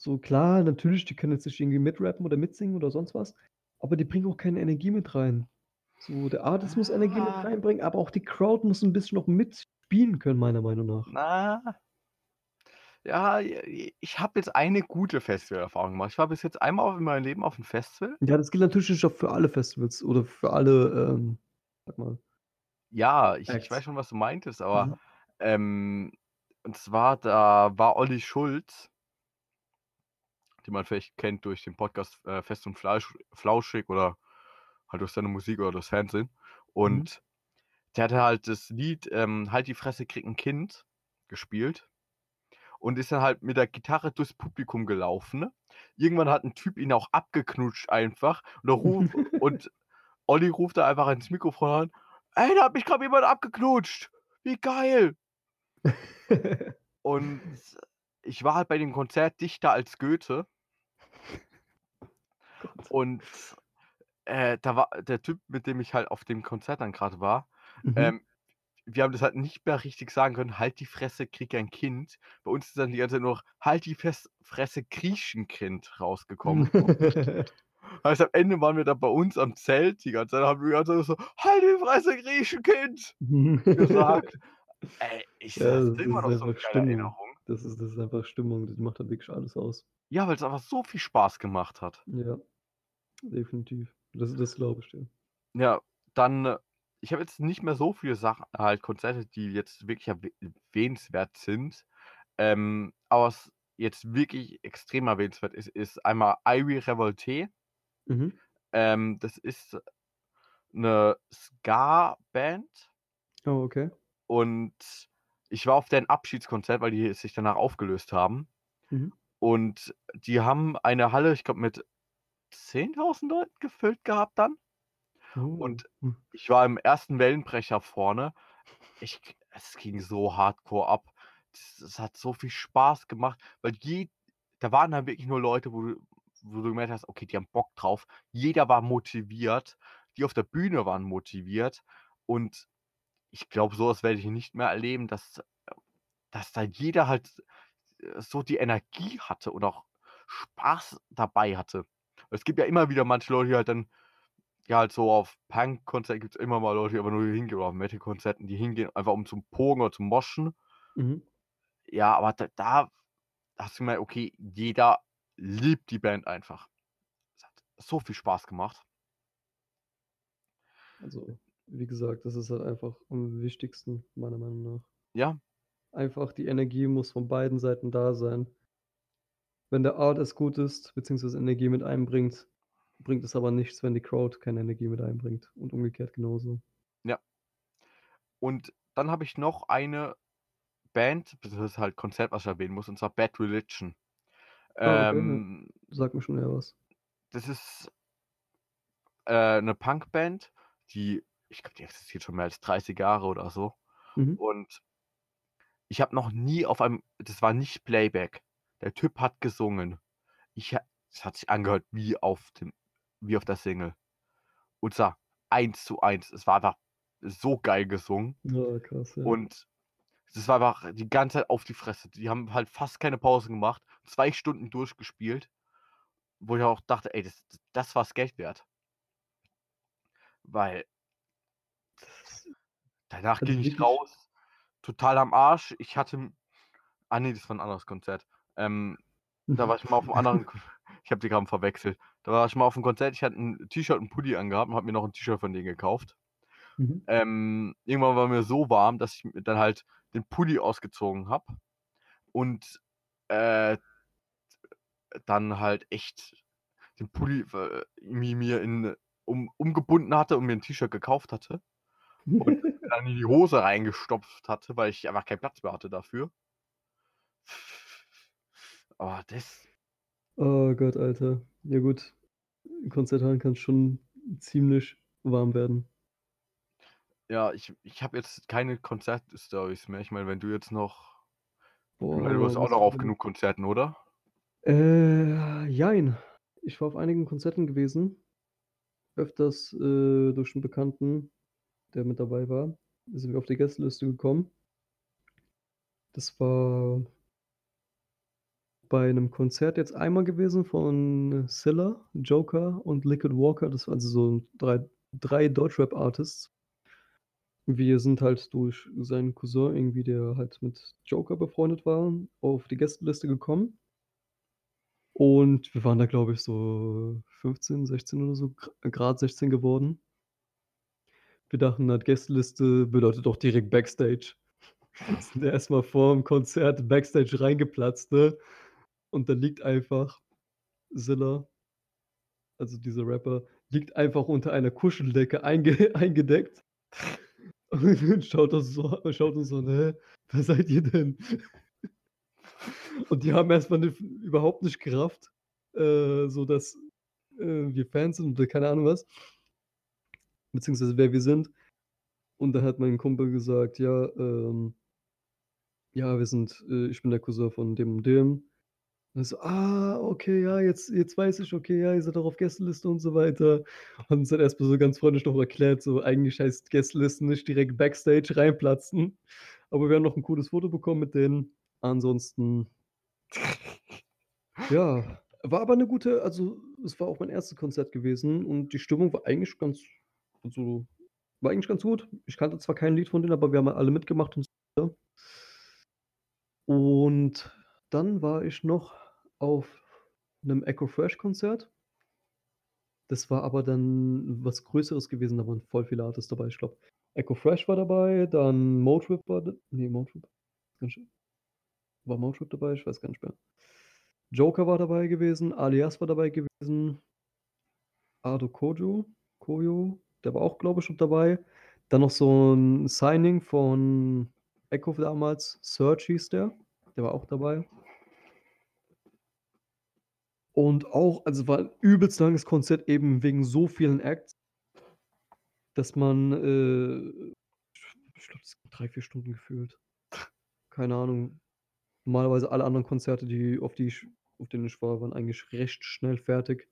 So klar, natürlich, die können jetzt nicht irgendwie mitrappen oder mitsingen oder sonst was, aber die bringen auch keine Energie mit rein. So, der Artist muss Energie mit Ah. reinbringen, aber auch die Crowd muss 'n bisschen noch mitspielen können, meiner Meinung nach. Na. Ja, ich habe jetzt eine gute Festivalerfahrung gemacht. Ich war bis jetzt einmal in meinem Leben auf 'm Festival. Ja, das gilt natürlich nicht auch für alle Festivals oder für alle, ähm, sag mal Ja, ich ich weiß schon, was du meintest, aber, Ja. ähm, und zwar, da war Olli Schulz den man vielleicht kennt durch den Podcast, äh, Fest und Fleisch Flauschig oder halt durch seine Musik oder durchs Fernsehen. Mhm. Und der hatte halt das Lied, ähm, „Halt die Fresse, krieg 'n Kind“ gespielt und ist dann halt mit der Gitarre durchs Publikum gelaufen, ne? Irgendwann hat 'n Typ ihn auch abgeknutscht einfach und ruft und Olli ruft da einfach ins Mikrofon rein: „Ey, da hat mich grad jemand abgeknutscht. Wie geil!“ Und ich war halt bei dem Konzert dichter als Goethe. Und, äh, da war der Typ, mit dem ich halt auf dem Konzert dann grade war, Mhm. ähm, wir haben das halt nicht mehr richtig sagen können: „Halt die Fresse, krieg ein Kind.“ Bei uns ist dann die ganze Zeit nur noch: „Halt die Fes Fresse, kriech 'n Kind“ rausgekommen. Heißt, am Ende waren wir dann bei uns am Zelt die ganze Zeit, haben wir die ganze Zeit so: „Halt die Fresse, kriech 'n Kind“ gesagt. Ey, ich Ja, das das ist immer noch so 'ne Stimmung. Erinnerung. Das ist das ist einfach Stimmung, das macht halt wirklich alles aus. Ja, weil's einfach so viel Spaß gemacht hat. Ja, definitiv. Das das glaube ich dir. Ja, dann ich habe jetzt nicht mehr so viele Sachen halt Konzerte, die jetzt wirklich erwäh erwähnenswert sind. Ähm, aber was jetzt wirklich extrem erwähnenswert ist, ist einmal Irie Revolté. Mhm. Ähm, das ist 'ne Ska-Band. Oh, okay. Und ich war auf deren Abschiedskonzert, weil die sich danach aufgelöst haben. Mhm. Und die haben eine Halle, ich glaube, mit 10.000 Leuten gefüllt gehabt dann. Oh. Und Hm. ich war im ersten Wellenbrecher vorne. Ich es ging so hardcore ab. Das hat so viel Spaß gemacht, weil je da waren dann wirklich nur Leute, wo du wo du gemerkt hast, okay, die haben Bock drauf. Jeder war motiviert. Die auf der Bühne waren motiviert. Und ich glaube, so was werde ich nicht mehr erleben, dass äh, dass da jeder halt, äh, so die Energie hatte und auch Spaß dabei hatte. Es gibt ja immer wieder manche Leute, die halt dann ja, halt so auf Punkkonzerten gibt's immer mal Leute, die einfach nur hingehen oder auf Metal-Konzerten, die hingehen, einfach um zum Pogen oder zum Moschen. Mhm. Ja, aber da da hast du gemerkt, okay, jeder liebt die Band einfach. Es hat so viel Spaß gemacht. Also, wie gesagt, das ist halt einfach am wichtigsten, meiner Meinung nach. Ja. Einfach die Energie muss von beiden Seiten da sein. Wenn der Artist gut ist, beziehungsweise Energie mit einbringt, bringt es aber nichts, wenn die Crowd keine Energie mit einbringt und umgekehrt genauso. Ja. Und dann habe ich noch eine Band, beziehungsweise halt Konzert, was ich erwähnen muss, und zwar Bad Religion. Okay, ja. Ähm Sagt mir schon eher was. das ist äh, 'ne Punkband, die ich glaube, die existiert schon mehr als 30 Jahre oder so. Mhm. Und ich habe noch nie auf einem das war nicht Playback. Der Typ hat gesungen. Ich es hat sich angehört wie auf dem wie auf der Single. Und zwar 1:1. Es war einfach so geil gesungen. Ja, krass, ja. Und das war einfach die ganze Zeit auf die Fresse. Die haben halt fast keine Pause gemacht, 2 Stunden durchgespielt, wo ich auch dachte: „Ey, das das war's Geld wert.“ Weil danach Also ging ich raus, total am Arsch. Ich hatte ah ne, das war 'n anderes Konzert. Ähm, da war ich mal auf 'm anderen ich habe die grad verwechselt. Da war ich mal auf 'm Konzert, ich hatte 'n T-Shirt und Pulli angehabt und habe mir noch 'n T-Shirt von denen gekauft. Mhm. Ähm, irgendwann war mir so warm, dass ich mir dann halt den Pulli ausgezogen habe und, äh, dann halt echt den Pulli mi mir in um umgebunden hatte und mir 'n T-Shirt gekauft hatte und dann in die Hose reingestopft hatte, weil ich einfach keinen Platz mehr hatte dafür. Oh, das Oh Gott, Alter. Ja gut, in Konzerthallen kann's schon ziemlich warm werden. Ja, ich ich habe jetzt keine Konzert-Storys mehr. Ich meine, wenn du jetzt noch Boah, meine, du warst auch noch auf genug Konzerten, oder? Äh, jein. Ich war auf einigen Konzerten gewesen. Öfters, äh, durch 'n Bekannten, der mit dabei war, sind wir auf die Gästeliste gekommen. Das war bei einem Konzert jetzt einmal gewesen von Scylla, Joker und Liquid Walker. Das waren also so drei, drei Deutschrap-Artists. Wir sind halt durch seinen Cousin irgendwie, der halt mit Joker befreundet war, auf die Gästeliste gekommen. Und wir waren da, glaube ich, so 15, 16 oder so, Grad 16 geworden. Wir dachten halt, Gästeliste bedeutet auch direkt Backstage. Sind erstmal vor dem Konzert Backstage reingeplatzt, ne? Und da liegt einfach Zilla, also dieser Rapper, liegt einfach unter einer Kuscheldecke einge eingedeckt. Und schaut uns so, schaut uns so, ne, wer seid ihr denn? Und die haben erstmal nicht, überhaupt nicht gerafft, äh, so dass äh, wir Fans sind oder keine Ahnung was. Beziehungsweise wer wir sind. Und da hat mein Kumpel gesagt, ja, ähm, ja, wir sind, äh, ich bin der Cousin von dem und dem. Und so, ah, okay, ja, jetzt, jetzt weiß ich, okay, ja, ihr seid auch auf Gästeliste und so weiter. Und uns hat erstmal so ganz freundlich noch erklärt, so eigentlich heißt Gästelisten nicht direkt Backstage reinplatzen. Aber wir haben noch ein cooles Foto bekommen mit denen. Ansonsten, ja, war aber eine gute, also es war auch mein erstes Konzert gewesen und die Stimmung war eigentlich ganz, also war eigentlich ganz gut. Ich kannte zwar kein Lied von denen, aber wir haben alle mitgemacht und so. Und dann war ich noch auf einem Echo Fresh Konzert. Das war aber dann was Größeres gewesen, da waren voll viele Artists dabei. Ich glaube, Echo Fresh war dabei, dann Motrip war nee, Motrip. War Motrip dabei? Ich weiß gar nicht mehr. Joker war dabei gewesen, Alias war dabei gewesen, Ado Kojo, Koyo, der war auch, glaube ich, schon dabei. Dann noch so ein Signing von Echo damals, Search hieß der, der war auch dabei. Und auch, also war ein übelst langes Konzert eben wegen so vielen Acts, dass man, äh, ich glaube, das drei, vier Stunden gefühlt. Keine Ahnung. Normalerweise alle anderen Konzerte, die, auf die auf denen ich war, waren eigentlich recht schnell fertig.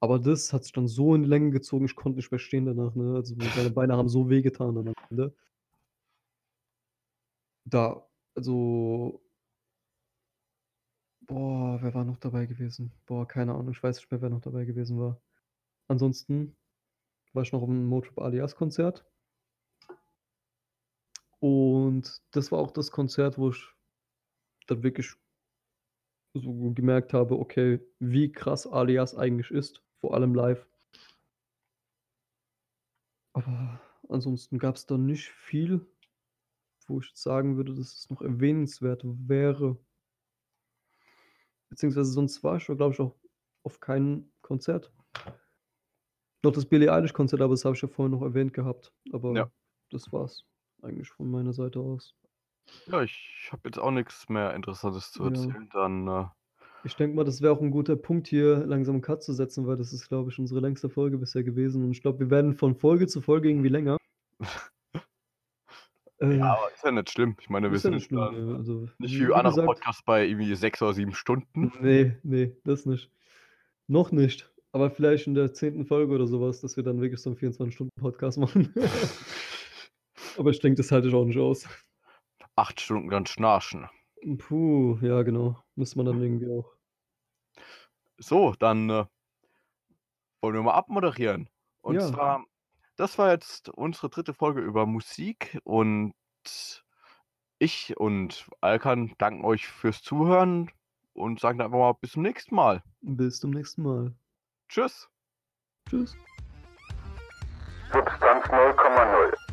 Aber das hat sich dann so in die Länge gezogen, ich konnte nicht mehr stehen danach, ne? Also meine Beine haben so wehgetan dann am Ende. Da, also Boah, wer war noch dabei gewesen? Boah, keine Ahnung, ich weiß nicht mehr, wer noch dabei gewesen war. Ansonsten war ich noch auf dem Motrip Alias Konzert. Und das war auch das Konzert, wo ich dann wirklich so gemerkt habe, okay, wie krass Alias eigentlich ist, vor allem live. Aber ansonsten gab es da nicht viel, wo ich sagen würde, dass es noch erwähnenswert wäre. Beziehungsweise sonst war ich, glaube ich, auch auf keinem Konzert. Noch das Billie Eilish-Konzert, aber das habe ich ja vorhin noch erwähnt gehabt. Aber Ja. das war's eigentlich von meiner Seite aus. Ja, ich habe jetzt auch nichts mehr Interessantes zu Ja. erzählen. Dann, äh, Ich denke mal, das wäre auch ein guter Punkt, hier langsam einen Cut zu setzen, weil das ist, glaube ich, unsere längste Folge bisher gewesen. Und ich glaube, wir werden von Folge zu Folge irgendwie länger. Äh, ja, aber ist ja nicht schlimm. Ich meine, wir ist ja sind nicht schlimm. ja, Also, nicht wie, wie wie andere gesagt, Podcasts bei irgendwie sechs oder sieben Stunden. nee, nee, das nicht. Noch nicht. Aber vielleicht in der zehnten Folge oder sowas, dass wir dann wirklich so einen 24-Stunden-Podcast machen. aber ich denke, das halte ich auch nicht aus. Acht Stunden ganz schnarchen. Puh, ja, genau. Müsste man dann irgendwie auch. So, dann äh, wollen wir mal abmoderieren. Und Ja. zwar, das war jetzt unsere dritte Folge über Musik und ich und Alkan danken euch fürs Zuhören und sagen dann einfach mal bis zum nächsten Mal. Bis zum nächsten Mal. Tschüss. Tschüss. Substanz 0,0.